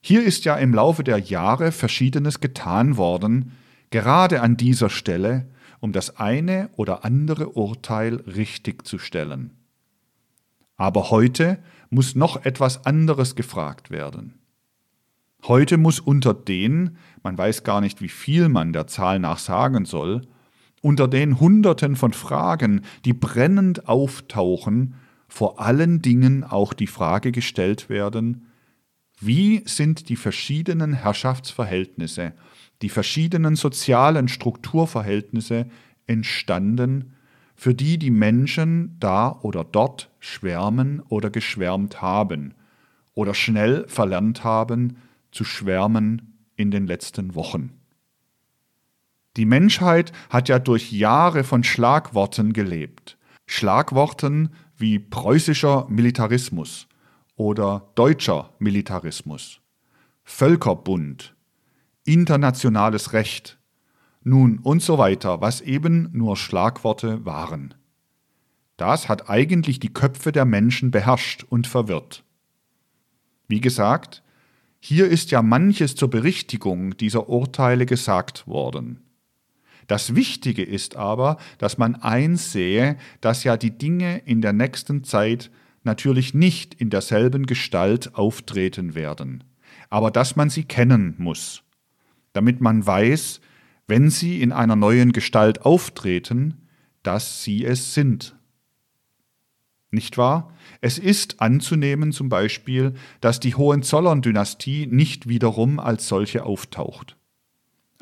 Hier ist ja im Laufe der Jahre Verschiedenes getan worden, gerade an dieser Stelle, um das eine oder andere Urteil richtig zu stellen. Aber heute muss noch etwas anderes gefragt werden. Heute muss unter den, man weiß gar nicht, wie viel man der Zahl nach sagen soll, unter den Hunderten von Fragen, die brennend auftauchen, vor allen Dingen auch die Frage gestellt werden, wie sind die verschiedenen Herrschaftsverhältnisse, die verschiedenen sozialen Strukturverhältnisse entstanden für die die Menschen da oder dort schwärmen oder geschwärmt haben oder schnell verlernt haben zu schwärmen in den letzten Wochen. Die Menschheit hat ja durch Jahre von Schlagworten gelebt. Schlagworten wie preußischer Militarismus oder deutscher Militarismus, Völkerbund, internationales Recht, nun und so weiter, was eben nur Schlagworte waren. Das hat eigentlich die Köpfe der Menschen beherrscht und verwirrt. Wie gesagt, hier ist ja manches zur Berichtigung dieser Urteile gesagt worden. Das Wichtige ist aber, dass man einsehe, dass ja die Dinge in der nächsten Zeit natürlich nicht in derselben Gestalt auftreten werden, aber dass man sie kennen muss, damit man weiß, wenn sie in einer neuen Gestalt auftreten, dass sie es sind. Nicht wahr? Es ist anzunehmen zum Beispiel, dass die Hohenzollern-Dynastie nicht wiederum als solche auftaucht.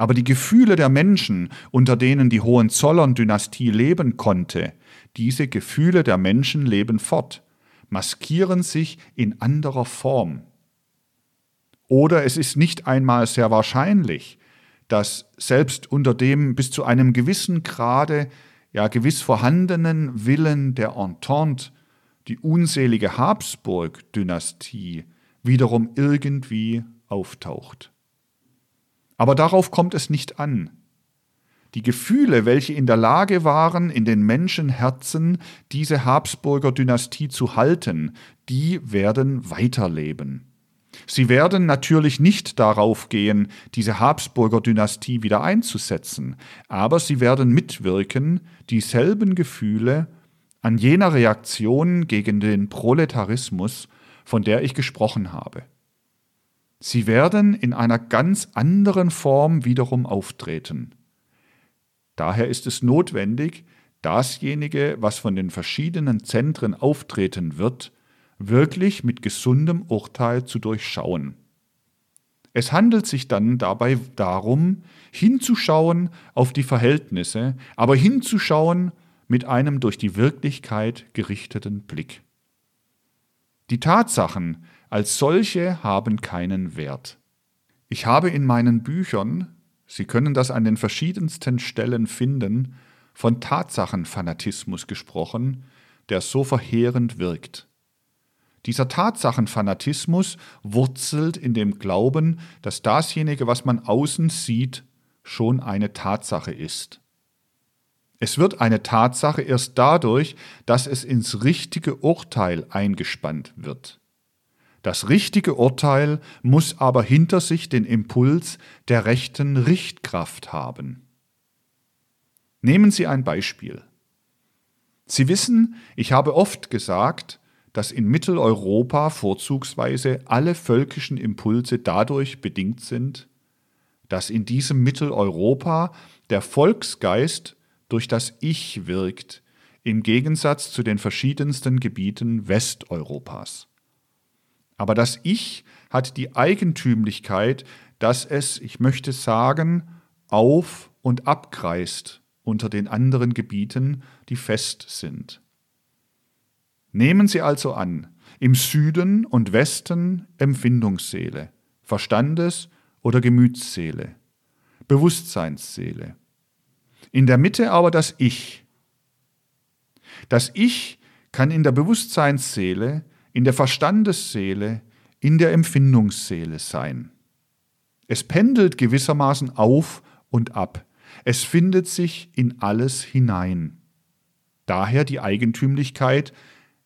Aber die Gefühle der Menschen, unter denen die Hohenzollern-Dynastie leben konnte, diese Gefühle der Menschen leben fort, maskieren sich in anderer Form. Oder es ist nicht einmal sehr wahrscheinlich, dass selbst unter dem bis zu einem gewissen Grade ja gewiss vorhandenen Willen der Entente die unselige Habsburg-Dynastie wiederum irgendwie auftaucht. Aber darauf kommt es nicht an. Die Gefühle, welche in der Lage waren, in den Menschenherzen diese Habsburger Dynastie zu halten, die werden weiterleben. Sie werden natürlich nicht darauf gehen, diese Habsburger Dynastie wieder einzusetzen, aber sie werden mitwirken, dieselben Gefühle an jener Reaktion gegen den Proletarismus, von der ich gesprochen habe. Sie werden in einer ganz anderen Form wiederum auftreten. Daher ist es notwendig, dasjenige, was von den verschiedenen Zentren auftreten wird, wirklich mit gesundem Urteil zu durchschauen. Es handelt sich dann dabei darum, hinzuschauen auf die Verhältnisse, aber hinzuschauen mit einem durch die Wirklichkeit gerichteten Blick. Die Tatsachen als solche haben keinen Wert. Ich habe in meinen Büchern, Sie können das an den verschiedensten Stellen finden, von Tatsachenfanatismus gesprochen, der so verheerend wirkt. Dieser Tatsachenfanatismus wurzelt in dem Glauben, dass dasjenige, was man außen sieht, schon eine Tatsache ist. Es wird eine Tatsache erst dadurch, dass es ins richtige Urteil eingespannt wird. Das richtige Urteil muss aber hinter sich den Impuls der rechten Richtkraft haben. Nehmen Sie ein Beispiel. Sie wissen, ich habe oft gesagt, dass in Mitteleuropa vorzugsweise alle völkischen Impulse dadurch bedingt sind, dass in diesem Mitteleuropa der Volksgeist durch das Ich wirkt, im Gegensatz zu den verschiedensten Gebieten Westeuropas. Aber das Ich hat die Eigentümlichkeit, dass es, ich möchte sagen, auf und abkreist unter den anderen Gebieten, die fest sind. Nehmen Sie also an, im Süden und Westen Empfindungsseele, Verstandes- oder Gemütsseele, Bewusstseinsseele. In der Mitte aber das Ich. Das Ich kann in der Bewusstseinsseele, in der Verstandesseele, in der Empfindungsseele sein. Es pendelt gewissermaßen auf und ab. Es findet sich in alles hinein. Daher die Eigentümlichkeit,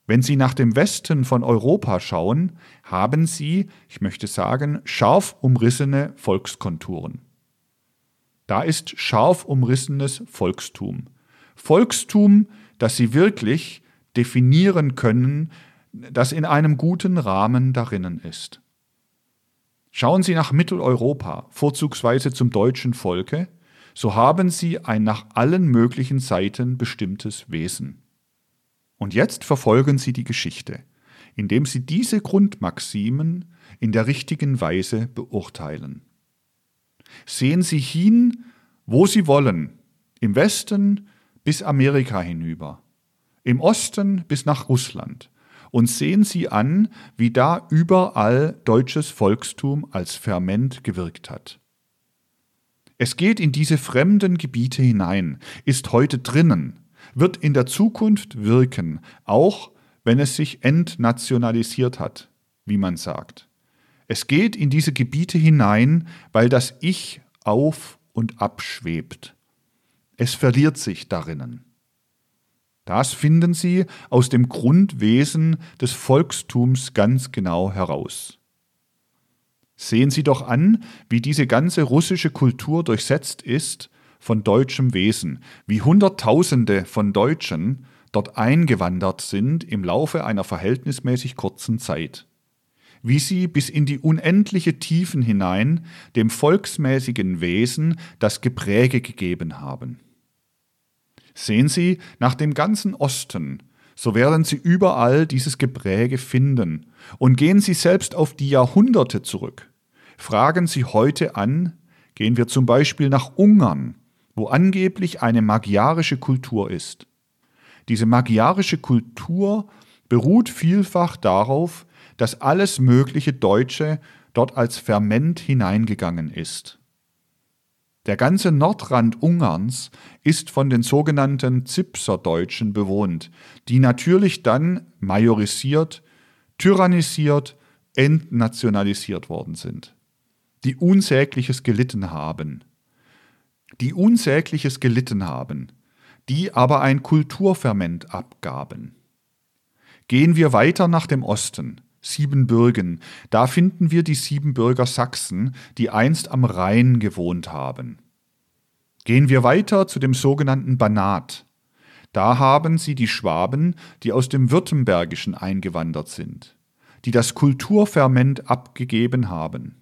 wenn Sie nach dem Westen von Europa schauen, haben Sie, ich möchte sagen, scharf umrissene Volkskonturen. Da ist scharf umrissenes Volkstum. Volkstum, das Sie wirklich definieren können, das in einem guten Rahmen darinnen ist. Schauen Sie nach Mitteleuropa, vorzugsweise zum deutschen Volke, so haben Sie ein nach allen möglichen Seiten bestimmtes Wesen. Und jetzt verfolgen Sie die Geschichte, indem Sie diese Grundmaximen in der richtigen Weise beurteilen. Sehen Sie hin, wo Sie wollen, im Westen bis Amerika hinüber, im Osten bis nach Russland, und sehen Sie an, wie da überall deutsches Volkstum als Ferment gewirkt hat. Es geht in diese fremden Gebiete hinein, ist heute drinnen, wird in der Zukunft wirken, auch wenn es sich entnationalisiert hat, wie man sagt. Es geht in diese Gebiete hinein, weil das Ich auf und abschwebt. Es verliert sich darinnen. Das finden Sie aus dem Grundwesen des Volkstums ganz genau heraus. Sehen Sie doch an, wie diese ganze russische Kultur durchsetzt ist von deutschem Wesen, wie Hunderttausende von Deutschen dort eingewandert sind im Laufe einer verhältnismäßig kurzen Zeit. Wie sie bis in die unendliche Tiefen hinein dem volksmäßigen Wesen das Gepräge gegeben haben. Sehen Sie nach dem ganzen Osten, so werden Sie überall dieses Gepräge finden, und gehen Sie selbst auf die Jahrhunderte zurück. Fragen Sie heute an, gehen wir zum Beispiel nach Ungarn, wo angeblich eine magyarische Kultur ist. Diese magyarische Kultur beruht vielfach darauf, dass alles mögliche Deutsche dort als Ferment hineingegangen ist. Der ganze Nordrand Ungarns ist von den sogenannten Zipser-Deutschen bewohnt, die natürlich dann majorisiert, tyrannisiert, entnationalisiert worden sind, die Unsägliches gelitten haben die Unsägliches gelitten haben, die aber ein Kulturferment abgaben. Gehen wir weiter nach dem Osten, Siebenbürgen, da finden wir die Siebenbürger Sachsen, die einst am Rhein gewohnt haben. Gehen wir weiter zu dem sogenannten Banat, da haben sie die Schwaben, die aus dem Württembergischen eingewandert sind, die das Kulturferment abgegeben haben.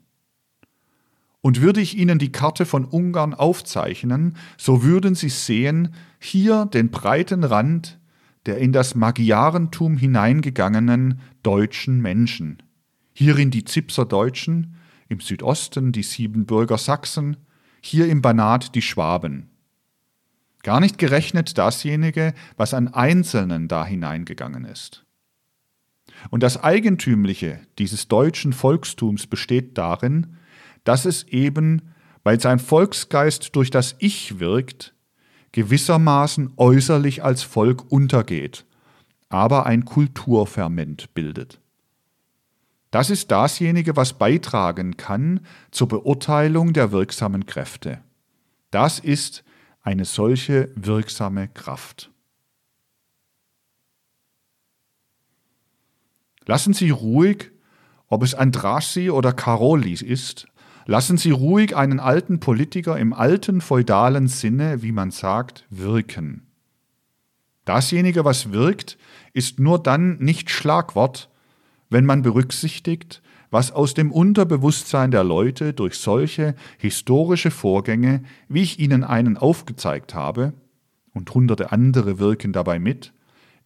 Und würde ich Ihnen die Karte von Ungarn aufzeichnen, so würden Sie sehen, hier den breiten Rand der in das Magyarentum hineingegangenen deutschen Menschen. Hierin die Zipser Deutschen, im Südosten die Siebenbürger Sachsen, hier im Banat die Schwaben. Gar nicht gerechnet dasjenige, was an Einzelnen da hineingegangen ist. Und das Eigentümliche dieses deutschen Volkstums besteht darin, dass es eben, weil sein Volksgeist durch das Ich wirkt, gewissermaßen äußerlich als Volk untergeht, aber ein Kulturferment bildet. Das ist dasjenige, was beitragen kann zur Beurteilung der wirksamen Kräfte. Das ist eine solche wirksame Kraft. Lassen Sie ruhig, ob es Andrassi oder Caroli ist, lassen Sie ruhig einen alten Politiker im alten feudalen Sinne, wie man sagt, wirken. Dasjenige, was wirkt, ist nur dann nicht Schlagwort, wenn man berücksichtigt, was aus dem Unterbewusstsein der Leute durch solche historische Vorgänge, wie ich Ihnen einen aufgezeigt habe, und hunderte andere wirken dabei mit,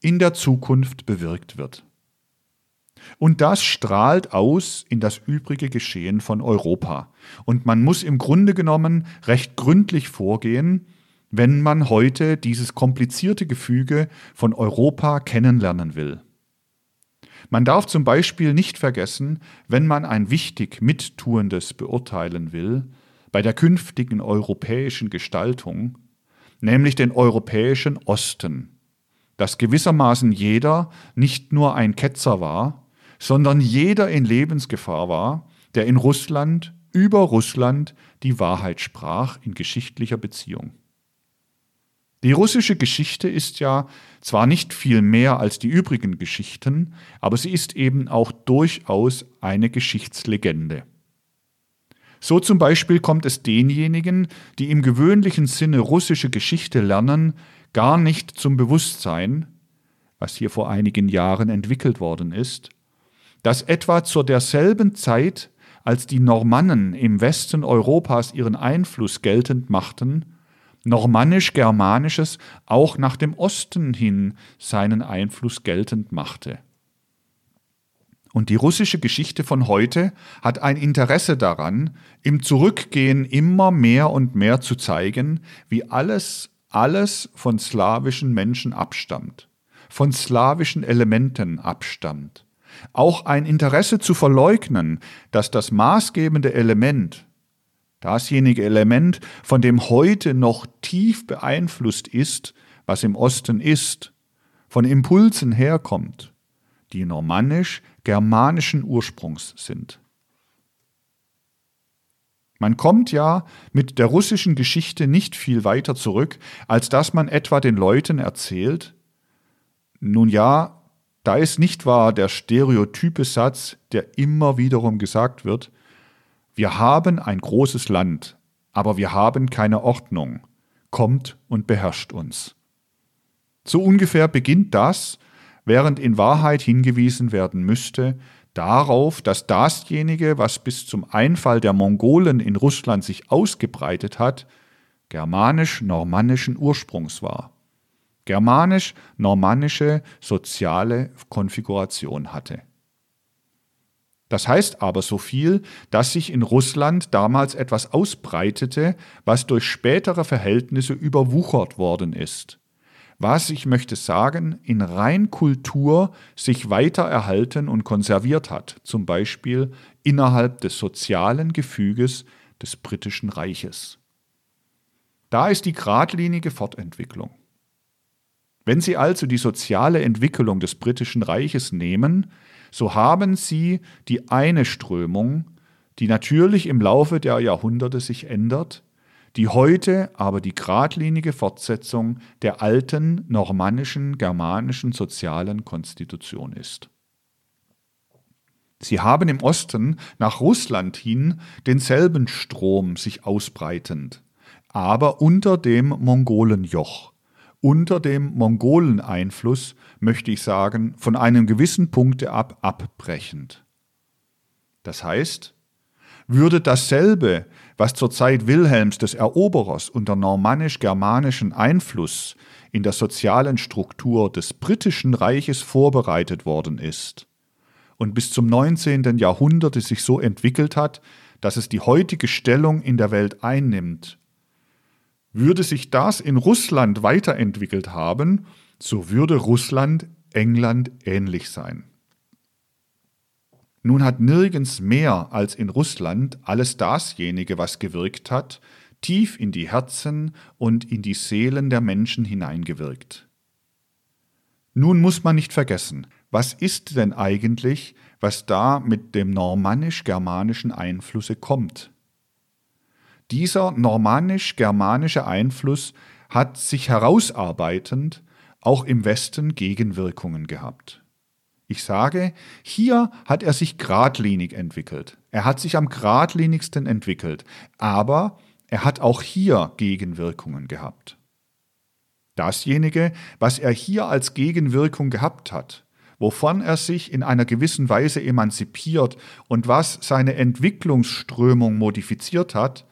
in der Zukunft bewirkt wird. Und das strahlt aus in das übrige Geschehen von Europa. Und man muss im Grunde genommen recht gründlich vorgehen, wenn man heute dieses komplizierte Gefüge von Europa kennenlernen will. Man darf zum Beispiel nicht vergessen, wenn man ein wichtig Mittuendes beurteilen will, bei der künftigen europäischen Gestaltung, nämlich den europäischen Osten, dass gewissermaßen jeder nicht nur ein Ketzer war, sondern jeder in Lebensgefahr war, der in Russland über Russland die Wahrheit sprach in geschichtlicher Beziehung. Die russische Geschichte ist ja zwar nicht viel mehr als die übrigen Geschichten, aber sie ist eben auch durchaus eine Geschichtslegende. So zum Beispiel kommt es denjenigen, die im gewöhnlichen Sinne russische Geschichte lernen, gar nicht zum Bewusstsein, was hier vor einigen Jahren entwickelt worden ist, dass etwa zu derselben Zeit, als die Normannen im Westen Europas ihren Einfluss geltend machten, Normannisch-Germanisches auch nach dem Osten hin seinen Einfluss geltend machte. Und die russische Geschichte von heute hat ein Interesse daran, im Zurückgehen immer mehr und mehr zu zeigen, wie alles, alles von slawischen Menschen abstammt, von slawischen Elementen abstammt. Auch ein Interesse zu verleugnen, dass das maßgebende Element dasjenige Element, von dem heute noch tief beeinflusst ist, was im Osten ist, von Impulsen herkommt, die normannisch-germanischen Ursprungs sind. Man kommt ja mit der russischen Geschichte nicht viel weiter zurück, als dass man etwa den Leuten erzählt, nun ja, da ist nicht wahr der stereotype Satz, der immer wiederum gesagt wird, wir haben ein großes Land, aber wir haben keine Ordnung. Kommt und beherrscht uns. So ungefähr beginnt das, während in Wahrheit hingewiesen werden müsste, darauf, dass dasjenige, was bis zum Einfall der Mongolen in Russland sich ausgebreitet hat, germanisch-normannischen Ursprungs war. Germanisch-normannische soziale Konfiguration hatte. Das heißt aber so viel, dass sich in Russland damals etwas ausbreitete, was durch spätere Verhältnisse überwuchert worden ist. Was, ich möchte sagen, in Reinkultur sich weiter erhalten und konserviert hat, zum Beispiel innerhalb des sozialen Gefüges des britischen Reiches. Da ist die geradlinige Fortentwicklung. Wenn Sie also die soziale Entwicklung des britischen Reiches nehmen, so haben sie die eine Strömung, die natürlich im Laufe der Jahrhunderte sich ändert, die heute aber die geradlinige Fortsetzung der alten normannischen germanischen sozialen Konstitution ist. Sie haben im Osten nach Russland hin denselben Strom sich ausbreitend, aber unter dem Mongolenjoch, unter dem Mongoleneinfluss, möchte ich sagen, von einem gewissen Punkte ab abbrechend. Das heißt, würde dasselbe, was zur Zeit Wilhelms des Eroberers unter normannisch-germanischen Einfluss in der sozialen Struktur des britischen Reiches vorbereitet worden ist und bis zum 19. Jahrhundert sich so entwickelt hat, dass es die heutige Stellung in der Welt einnimmt, würde sich das in Russland weiterentwickelt haben, so würde Russland England ähnlich sein. Nun hat nirgends mehr als in Russland alles dasjenige, was gewirkt hat, tief in die Herzen und in die Seelen der Menschen hineingewirkt. Nun muss man nicht vergessen, was ist denn eigentlich, was da mit dem normannisch-germanischen Einflusse kommt. Dieser normannisch-germanische Einfluss hat sich herausarbeitend auch im Westen Gegenwirkungen gehabt. Ich sage, hier hat er sich geradlinig entwickelt. Er hat sich am geradlinigsten entwickelt, aber er hat auch hier Gegenwirkungen gehabt. Dasjenige, was er hier als Gegenwirkung gehabt hat, wovon er sich in einer gewissen Weise emanzipiert und was seine Entwicklungsströmung modifiziert hat,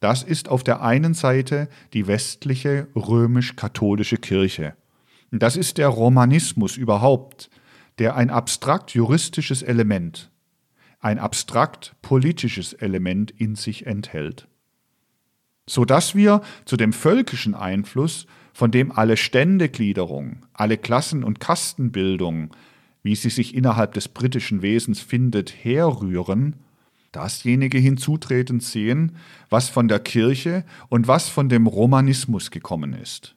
das ist auf der einen Seite die westliche römisch-katholische Kirche. Das ist der Romanismus überhaupt, der ein abstrakt juristisches Element, ein abstrakt politisches Element in sich enthält. So dass wir zu dem völkischen Einfluss, von dem alle Ständegliederung, alle Klassen- und Kastenbildung, wie sie sich innerhalb des britischen Wesens findet, herrühren, dasjenige hinzutretend sehen, was von der Kirche und was von dem Romanismus gekommen ist.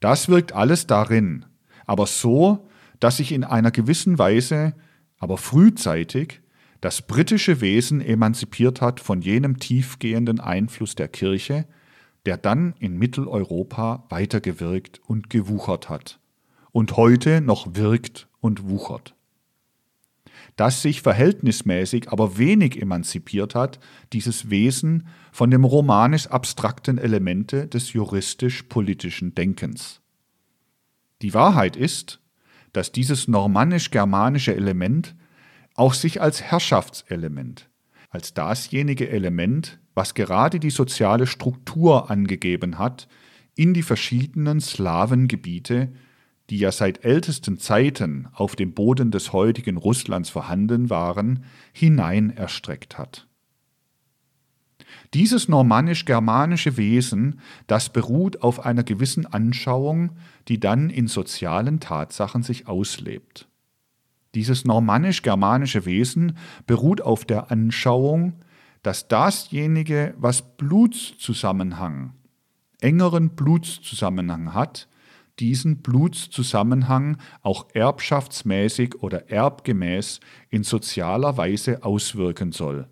Das wirkt alles darin, aber so, dass sich in einer gewissen Weise, aber frühzeitig, das britische Wesen emanzipiert hat von jenem tiefgehenden Einfluss der Kirche, der dann in Mitteleuropa weitergewirkt und gewuchert hat und heute noch wirkt und wuchert. Das sich verhältnismäßig aber wenig emanzipiert hat, dieses Wesen von dem romanisch abstrakten Elemente des juristisch-politischen Denkens. Die Wahrheit ist, dass dieses normannisch-germanische Element auch sich als Herrschaftselement, als dasjenige Element, was gerade die soziale Struktur angegeben hat, in die verschiedenen Slawengebiete, die ja seit ältesten Zeiten auf dem Boden des heutigen Russlands vorhanden waren, hinein erstreckt hat. Dieses normannisch-germanische Wesen, das beruht auf einer gewissen Anschauung, die dann in sozialen Tatsachen sich auslebt. Dieses normannisch-germanische Wesen beruht auf der Anschauung, dass dasjenige, was Blutszusammenhang, engeren Blutszusammenhang hat, diesen Blutszusammenhang auch erbschaftsmäßig oder erbgemäß in sozialer Weise auswirken soll,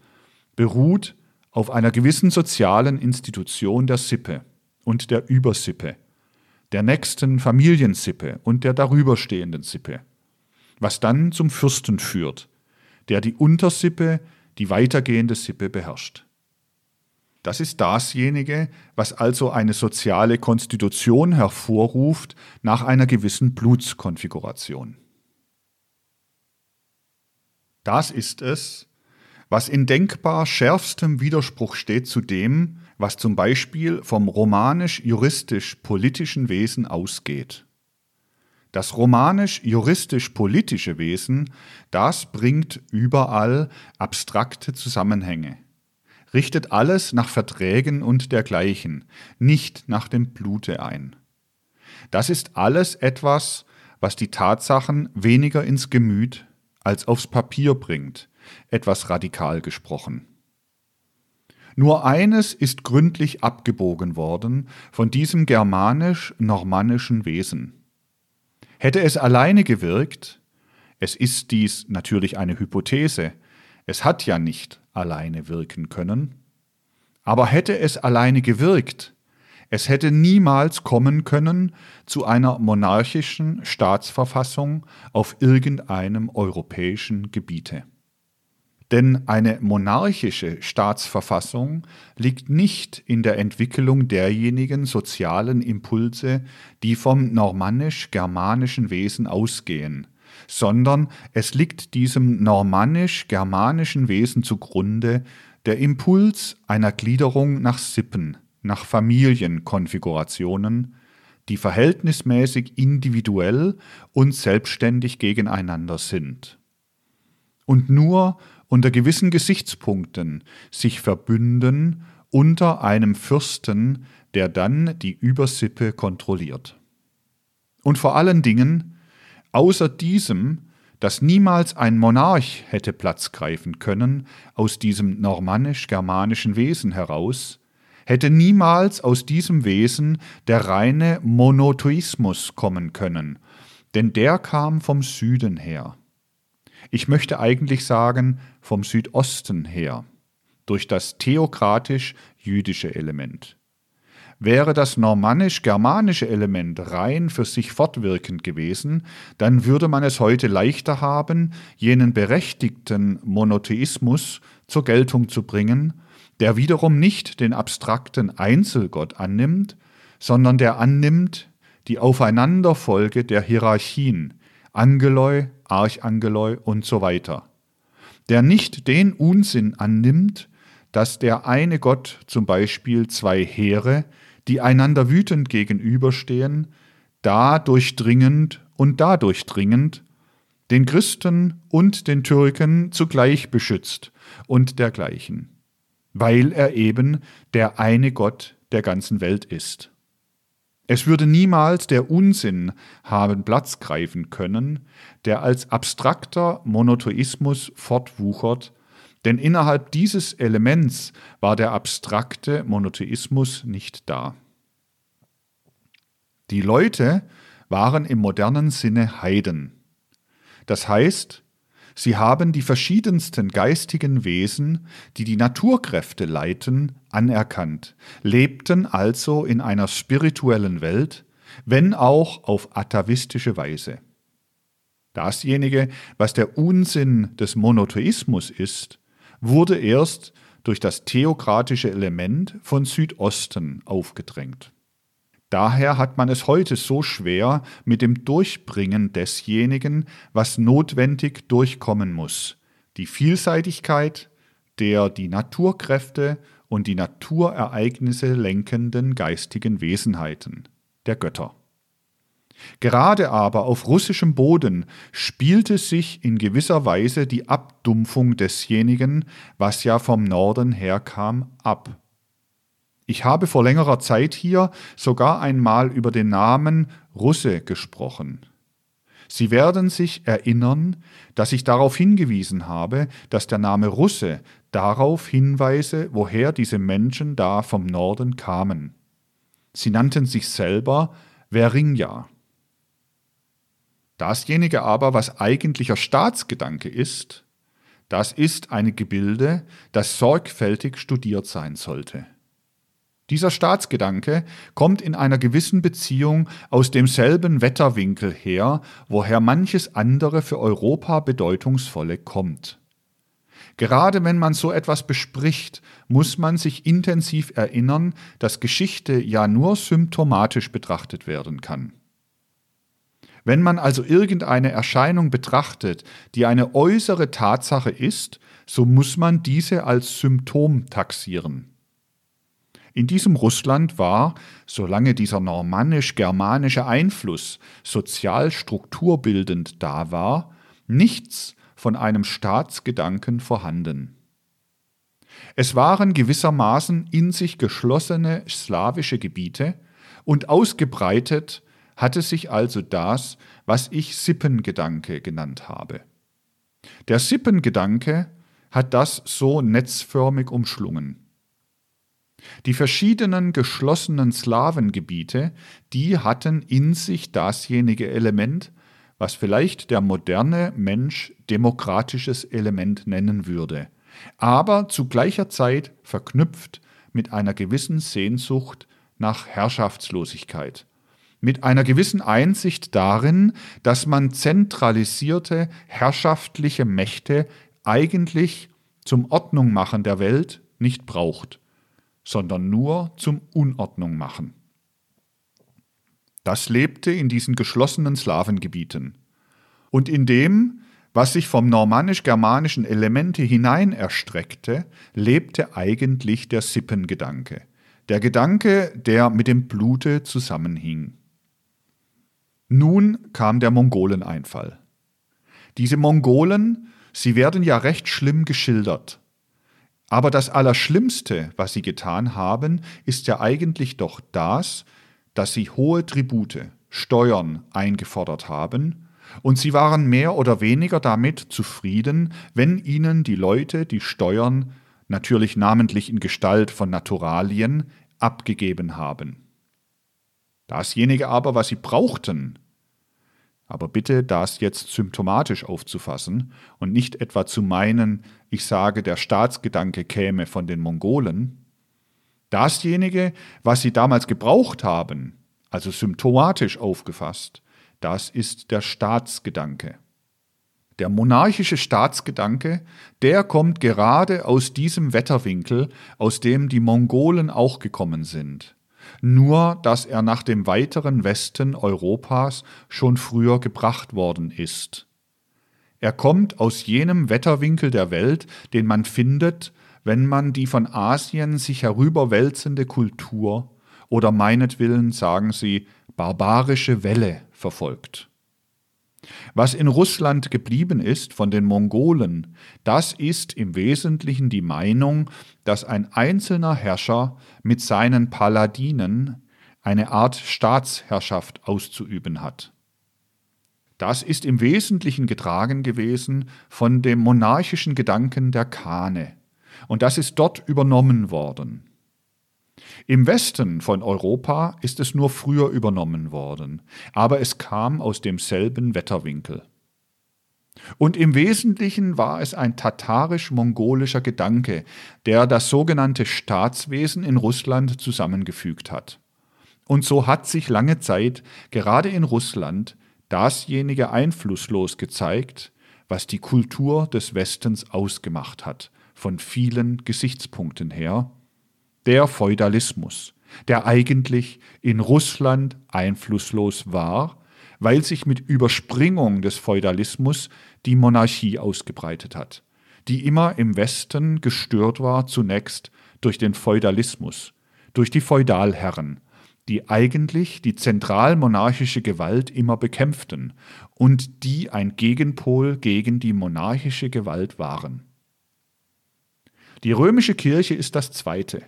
beruht auf einer gewissen sozialen Institution der Sippe und der Übersippe, der nächsten Familiensippe und der darüberstehenden Sippe, was dann zum Fürsten führt, der die Untersippe, die weitergehende Sippe beherrscht. Das ist dasjenige, was also eine soziale Konstitution hervorruft nach einer gewissen Blutskonfiguration. Das ist es, was in denkbar schärfstem Widerspruch steht zu dem, was zum Beispiel vom romanisch-juristisch-politischen Wesen ausgeht. Das romanisch-juristisch-politische Wesen, das bringt überall abstrakte Zusammenhänge, richtet alles nach Verträgen und dergleichen, nicht nach dem Blute ein. Das ist alles etwas, was die Tatsachen weniger ins Gemüt als aufs Papier bringt, etwas radikal gesprochen. Nur eines ist gründlich abgebogen worden von diesem germanisch-normannischen Wesen. Hätte es alleine gewirkt, es ist dies natürlich eine Hypothese, es hat ja nicht alleine wirken können, aber hätte es alleine gewirkt, es hätte niemals kommen können zu einer monarchischen Staatsverfassung auf irgendeinem europäischen Gebiete. Denn eine monarchische Staatsverfassung liegt nicht in der Entwicklung derjenigen sozialen Impulse, die vom normannisch-germanischen Wesen ausgehen, sondern es liegt diesem normannisch-germanischen Wesen zugrunde der Impuls einer Gliederung nach Sippen, nach Familienkonfigurationen, die verhältnismäßig individuell und selbstständig gegeneinander sind. Und nur unter gewissen Gesichtspunkten sich verbünden unter einem Fürsten, der dann die Übersippe kontrolliert. Und vor allen Dingen, außer diesem, dass niemals ein Monarch hätte Platz greifen können aus diesem normannisch-germanischen Wesen heraus, hätte niemals aus diesem Wesen der reine Monotheismus kommen können, denn der kam vom Süden her. Ich möchte eigentlich sagen vom Südosten her, durch das theokratisch-jüdische Element. Wäre das normannisch-germanische Element rein für sich fortwirkend gewesen, dann würde man es heute leichter haben, jenen berechtigten Monotheismus zur Geltung zu bringen, der wiederum nicht den abstrakten Einzelgott annimmt, sondern der annimmt die Aufeinanderfolge der Hierarchien, Angeloi, Archangeloi und so weiter, der nicht den Unsinn annimmt, dass der eine Gott zum Beispiel zwei Heere, die einander wütend gegenüberstehen, da durchdringend und da durchdringend, den Christen und den Türken zugleich beschützt und dergleichen, weil er eben der eine Gott der ganzen Welt ist. Es würde niemals der Unsinn haben Platz greifen können, der als abstrakter Monotheismus fortwuchert, denn innerhalb dieses Elements war der abstrakte Monotheismus nicht da. Die Leute waren im modernen Sinne Heiden. Das heißt, sie haben die verschiedensten geistigen Wesen, die die Naturkräfte leiten, anerkannt, lebten also in einer spirituellen Welt, wenn auch auf atavistische Weise. Dasjenige, was der Unsinn des Monotheismus ist, wurde erst durch das theokratische Element von Südosten aufgedrängt. Daher hat man es heute so schwer mit dem Durchbringen desjenigen, was notwendig durchkommen muss, die Vielseitigkeit der die Naturkräfte und die Naturereignisse lenkenden geistigen Wesenheiten, der Götter. Gerade aber auf russischem Boden spielte sich in gewisser Weise die Abdumpfung desjenigen, was ja vom Norden herkam, ab. Ich habe vor längerer Zeit hier sogar einmal über den Namen Russe gesprochen. Sie werden sich erinnern, dass ich darauf hingewiesen habe, dass der Name Russe darauf hinweise, woher diese Menschen da vom Norden kamen. Sie nannten sich selber Verinja. Dasjenige aber, was eigentlicher Staatsgedanke ist, das ist ein Gebilde, das sorgfältig studiert sein sollte. Dieser Staatsgedanke kommt in einer gewissen Beziehung aus demselben Wetterwinkel her, woher manches andere für Europa bedeutungsvolle kommt. Gerade wenn man so etwas bespricht, muss man sich intensiv erinnern, dass Geschichte ja nur symptomatisch betrachtet werden kann. Wenn man also irgendeine Erscheinung betrachtet, die eine äußere Tatsache ist, so muss man diese als Symptom taxieren. In diesem Russland war, solange dieser normannisch-germanische Einfluss sozial strukturbildend da war, nichts von einem Staatsgedanken vorhanden. Es waren gewissermaßen in sich geschlossene slawische Gebiete und ausgebreitet hatte sich also das, was ich Sippengedanke genannt habe. Der Sippengedanke hat das so netzförmig umschlungen. Die verschiedenen geschlossenen Slawengebiete, die hatten in sich dasjenige Element, was vielleicht der moderne Mensch demokratisches Element nennen würde, aber zu gleicher Zeit verknüpft mit einer gewissen Sehnsucht nach Herrschaftslosigkeit mit einer gewissen Einsicht darin, dass man zentralisierte herrschaftliche Mächte eigentlich zum Ordnungmachen der Welt nicht braucht, sondern nur zum Unordnung machen. Das lebte in diesen geschlossenen Slawengebieten. Und in dem, was sich vom normannisch-germanischen Elemente hinein erstreckte, lebte eigentlich der Sippengedanke, der Gedanke, der mit dem Blute zusammenhing. Nun kam der Mongoleneinfall. Diese Mongolen, sie werden ja recht schlimm geschildert. Aber das Allerschlimmste, was sie getan haben, ist ja eigentlich doch das, dass sie hohe Tribute, Steuern eingefordert haben, und sie waren mehr oder weniger damit zufrieden, wenn ihnen die Leute die Steuern, natürlich namentlich in Gestalt von Naturalien, abgegeben haben. Dasjenige aber, was sie brauchten, Aber bitte das jetzt symptomatisch aufzufassen und nicht etwa zu meinen, ich sage, der Staatsgedanke käme von den Mongolen. Dasjenige, was sie damals gebraucht haben, also symptomatisch aufgefasst, das ist der Staatsgedanke. Der monarchische Staatsgedanke, der kommt gerade aus diesem Wetterwinkel, aus dem die Mongolen auch gekommen sind. Nur, dass er nach dem weiteren Westen Europas schon früher gebracht worden ist. Er kommt aus jenem Wetterwinkel der Welt, den man findet, wenn man die von Asien sich herüberwälzende Kultur oder meinetwillen sagen sie barbarische Welle verfolgt. Was in Russland geblieben ist von den Mongolen, das ist im Wesentlichen die Meinung, dass ein einzelner Herrscher mit seinen Paladinen eine Art Staatsherrschaft auszuüben hat. Das ist im Wesentlichen getragen gewesen von dem monarchischen Gedanken der Kane, und das ist dort übernommen worden. Im Westen von Europa ist es nur früher übernommen worden, aber es kam aus demselben Wetterwinkel. Und im Wesentlichen war es ein tatarisch-mongolischer Gedanke, der das sogenannte Staatswesen in Russland zusammengefügt hat. Und so hat sich lange Zeit gerade in Russland dasjenige einflusslos gezeigt, was die Kultur des Westens ausgemacht hat, von vielen Gesichtspunkten her, der Feudalismus, der eigentlich in Russland einflusslos war, weil sich mit Überspringung des Feudalismus die Monarchie ausgebreitet hat, die immer im Westen gestört war zunächst durch den Feudalismus, durch die Feudalherren, die eigentlich die zentralmonarchische Gewalt immer bekämpften und die ein Gegenpol gegen die monarchische Gewalt waren. Die römische Kirche ist das Zweite.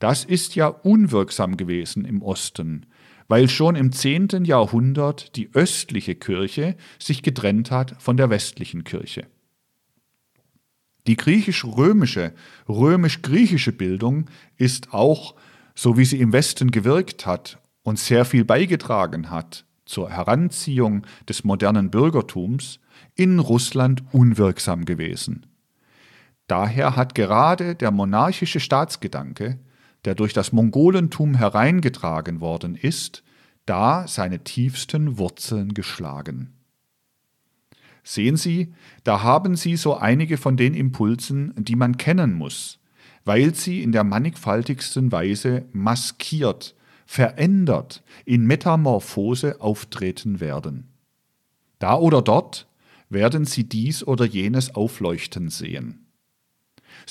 Das ist ja unwirksam gewesen im Osten, weil schon im 10. Jahrhundert die östliche Kirche sich getrennt hat von der westlichen Kirche. Die griechisch-römische, römisch-griechische Bildung ist auch, so wie sie im Westen gewirkt hat und sehr viel beigetragen hat zur Heranziehung des modernen Bürgertums, in Russland unwirksam gewesen. Daher hat gerade der monarchische Staatsgedanke der durch das Mongolentum hereingetragen worden ist, da seine tiefsten Wurzeln geschlagen. Sehen Sie, da haben Sie so einige von den Impulsen, die man kennen muss, weil sie in der mannigfaltigsten Weise maskiert, verändert, in Metamorphose auftreten werden. Da oder dort werden Sie dies oder jenes aufleuchten sehen.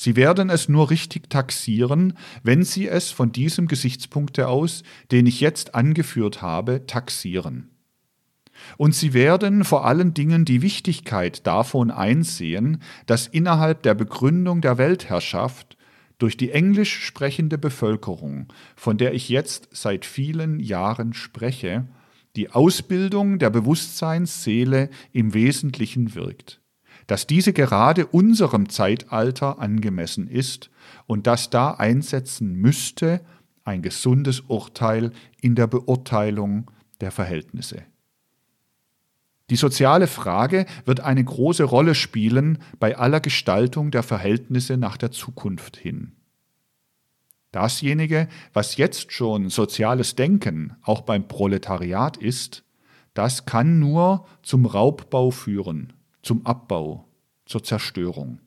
Sie werden es nur richtig taxieren, wenn Sie es von diesem Gesichtspunkte aus, den ich jetzt angeführt habe, taxieren. Und Sie werden vor allen Dingen die Wichtigkeit davon einsehen, dass innerhalb der Begründung der Weltherrschaft durch die englisch sprechende Bevölkerung, von der ich jetzt seit vielen Jahren spreche, die Ausbildung der Bewusstseinsseele im Wesentlichen wirkt dass diese gerade unserem Zeitalter angemessen ist und dass da einsetzen müsste ein gesundes Urteil in der Beurteilung der Verhältnisse. Die soziale Frage wird eine große Rolle spielen bei aller Gestaltung der Verhältnisse nach der Zukunft hin. Dasjenige, was jetzt schon soziales Denken auch beim Proletariat ist, das kann nur zum Raubbau führen, zum Abbau, zur Zerstörung.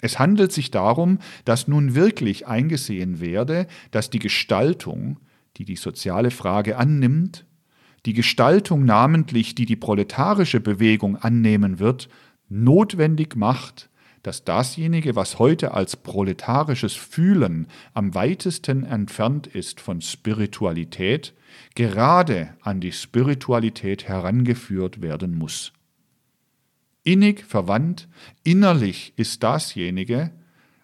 Es handelt sich darum, dass nun wirklich eingesehen werde, dass die Gestaltung, die die soziale Frage annimmt, die Gestaltung namentlich, die die proletarische Bewegung annehmen wird, notwendig macht, dass dasjenige, was heute als proletarisches Fühlen am weitesten entfernt ist von Spiritualität, gerade an die Spiritualität herangeführt werden muss. Innig verwandt, innerlich ist dasjenige,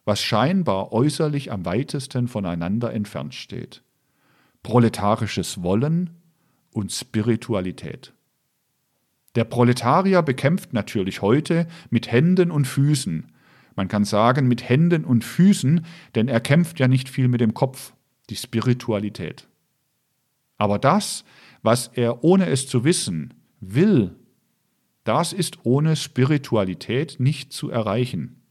was scheinbar äußerlich am weitesten voneinander entfernt steht. Proletarisches Wollen und Spiritualität. Der Proletarier bekämpft natürlich heute mit Händen und Füßen. Man kann sagen mit Händen und Füßen, denn er kämpft ja nicht viel mit dem Kopf, die Spiritualität. Aber das, was er ohne es zu wissen will, das ist ohne Spiritualität nicht zu erreichen.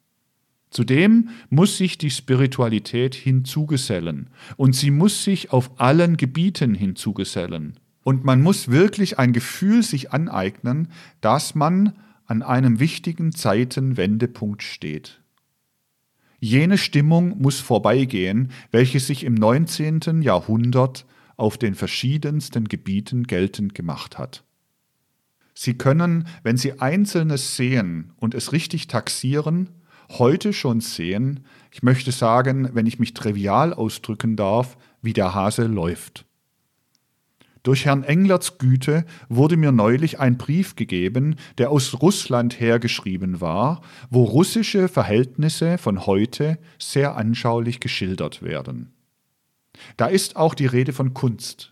Zudem muss sich die Spiritualität hinzugesellen und sie muss sich auf allen Gebieten hinzugesellen. Und man muss wirklich ein Gefühl sich aneignen, dass man an einem wichtigen Zeitenwendepunkt steht. Jene Stimmung muss vorbeigehen, welche sich im 19. Jahrhundert auf den verschiedensten Gebieten geltend gemacht hat. Sie können, wenn Sie Einzelnes sehen und es richtig taxieren, heute schon sehen, ich möchte sagen, wenn ich mich trivial ausdrücken darf, wie der Hase läuft. Durch Herrn Englerts Güte wurde mir neulich ein Brief gegeben, der aus Russland hergeschrieben war, wo russische Verhältnisse von heute sehr anschaulich geschildert werden. Da ist auch die Rede von Kunst.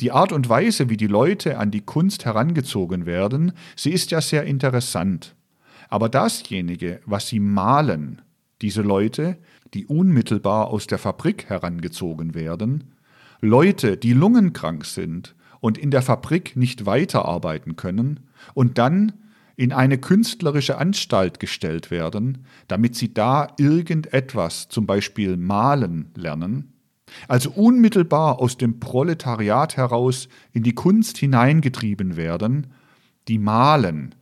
Die Art und Weise, wie die Leute an die Kunst herangezogen werden, sie ist ja sehr interessant. Aber dasjenige, was sie malen, diese Leute, die unmittelbar aus der Fabrik herangezogen werden, Leute, die lungenkrank sind und in der Fabrik nicht weiterarbeiten können und dann in eine künstlerische Anstalt gestellt werden, damit sie da irgendetwas, zum Beispiel malen, lernen, also unmittelbar aus dem Proletariat heraus in die Kunst hineingetrieben werden, die malen.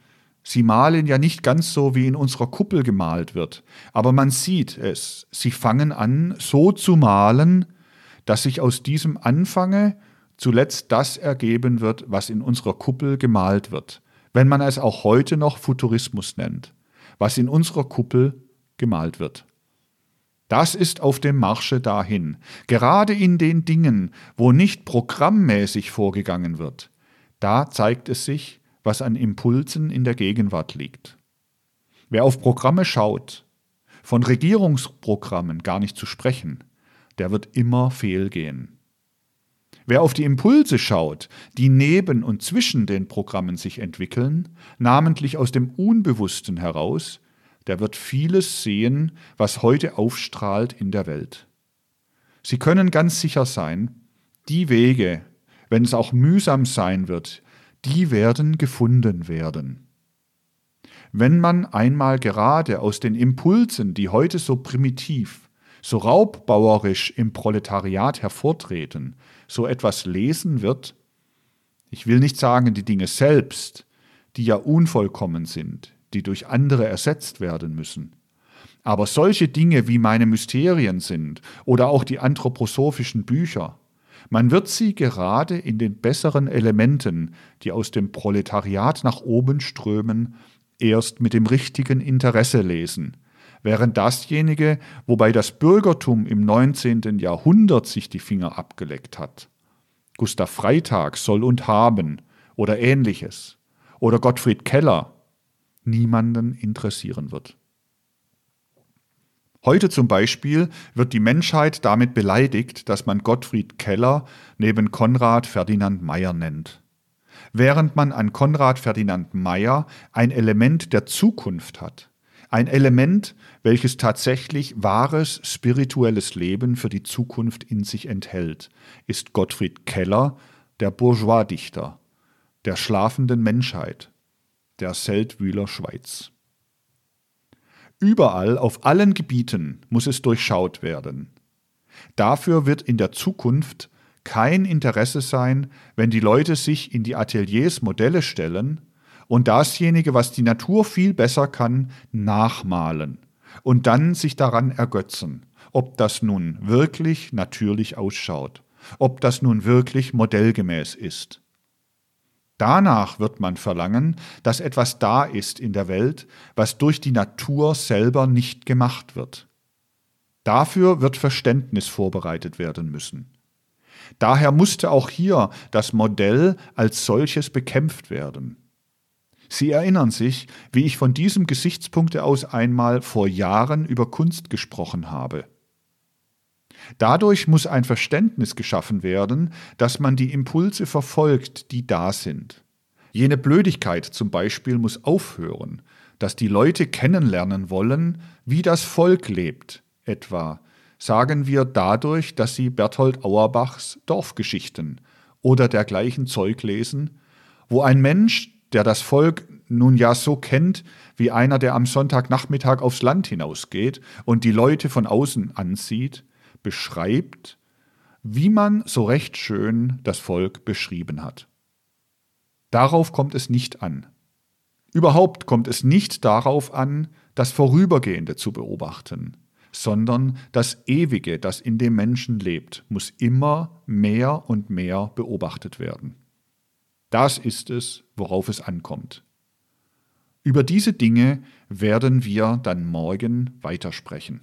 Sie malen ja nicht ganz so, wie in unserer Kuppel gemalt wird, aber man sieht es, sie fangen an, so zu malen, dass sich aus diesem Anfange zuletzt das ergeben wird, was in unserer Kuppel gemalt wird, wenn man es auch heute noch Futurismus nennt, was in unserer Kuppel gemalt wird. Das ist auf dem Marsche dahin, gerade in den Dingen, wo nicht programmmäßig vorgegangen wird. Da zeigt es sich, was an Impulsen in der Gegenwart liegt. Wer auf Programme schaut, von Regierungsprogrammen gar nicht zu sprechen, der wird immer fehlgehen. Wer auf die Impulse schaut, die neben und zwischen den Programmen sich entwickeln, namentlich aus dem Unbewussten heraus, der wird vieles sehen, was heute aufstrahlt in der Welt. Sie können ganz sicher sein, die Wege, wenn es auch mühsam sein wird, die werden gefunden werden. Wenn man einmal gerade aus den Impulsen, die heute so primitiv, so raubbauerisch im Proletariat hervortreten, so etwas lesen wird, ich will nicht sagen die Dinge selbst, die ja unvollkommen sind, die durch andere ersetzt werden müssen. Aber solche Dinge wie meine Mysterien sind oder auch die anthroposophischen Bücher, man wird sie gerade in den besseren Elementen, die aus dem Proletariat nach oben strömen, erst mit dem richtigen Interesse lesen, während dasjenige, wobei das Bürgertum im 19. Jahrhundert sich die Finger abgeleckt hat, Gustav Freitag soll und haben oder ähnliches, oder Gottfried Keller, niemanden interessieren wird. Heute zum Beispiel wird die Menschheit damit beleidigt, dass man Gottfried Keller neben Konrad Ferdinand Meyer nennt. Während man an Konrad Ferdinand Meyer ein Element der Zukunft hat, ein Element, welches tatsächlich wahres spirituelles Leben für die Zukunft in sich enthält, ist Gottfried Keller der Bourgeois-Dichter, der schlafenden Menschheit, der Seldwyler Schweiz. Überall, auf allen Gebieten muss es durchschaut werden. Dafür wird in der Zukunft kein Interesse sein, wenn die Leute sich in die Ateliers Modelle stellen und dasjenige, was die Natur viel besser kann, nachmalen und dann sich daran ergötzen, ob das nun wirklich natürlich ausschaut, ob das nun wirklich modellgemäß ist. Danach wird man verlangen, dass etwas da ist in der Welt, was durch die Natur selber nicht gemacht wird. Dafür wird Verständnis vorbereitet werden müssen. Daher musste auch hier das Modell als solches bekämpft werden. Sie erinnern sich, wie ich von diesem Gesichtspunkte aus einmal vor Jahren über Kunst gesprochen habe. Dadurch muss ein Verständnis geschaffen werden, dass man die Impulse verfolgt, die da sind. Jene Blödigkeit zum Beispiel muss aufhören, dass die Leute kennenlernen wollen, wie das Volk lebt, etwa sagen wir dadurch, dass sie Berthold Auerbachs Dorfgeschichten oder dergleichen Zeug lesen wo ein Mensch, der das Volk nun ja so kennt, wie einer, der am Sonntagnachmittag aufs Land hinausgeht und die Leute von außen ansieht, beschreibt, wie man so recht schön das Volk beschrieben hat. Darauf kommt es nicht an. Überhaupt kommt es nicht darauf an, das Vorübergehende zu beobachten, sondern das Ewige, das in dem Menschen lebt, muss immer mehr und mehr beobachtet werden. Das ist es, worauf es ankommt. Über diese Dinge werden wir dann morgen weitersprechen.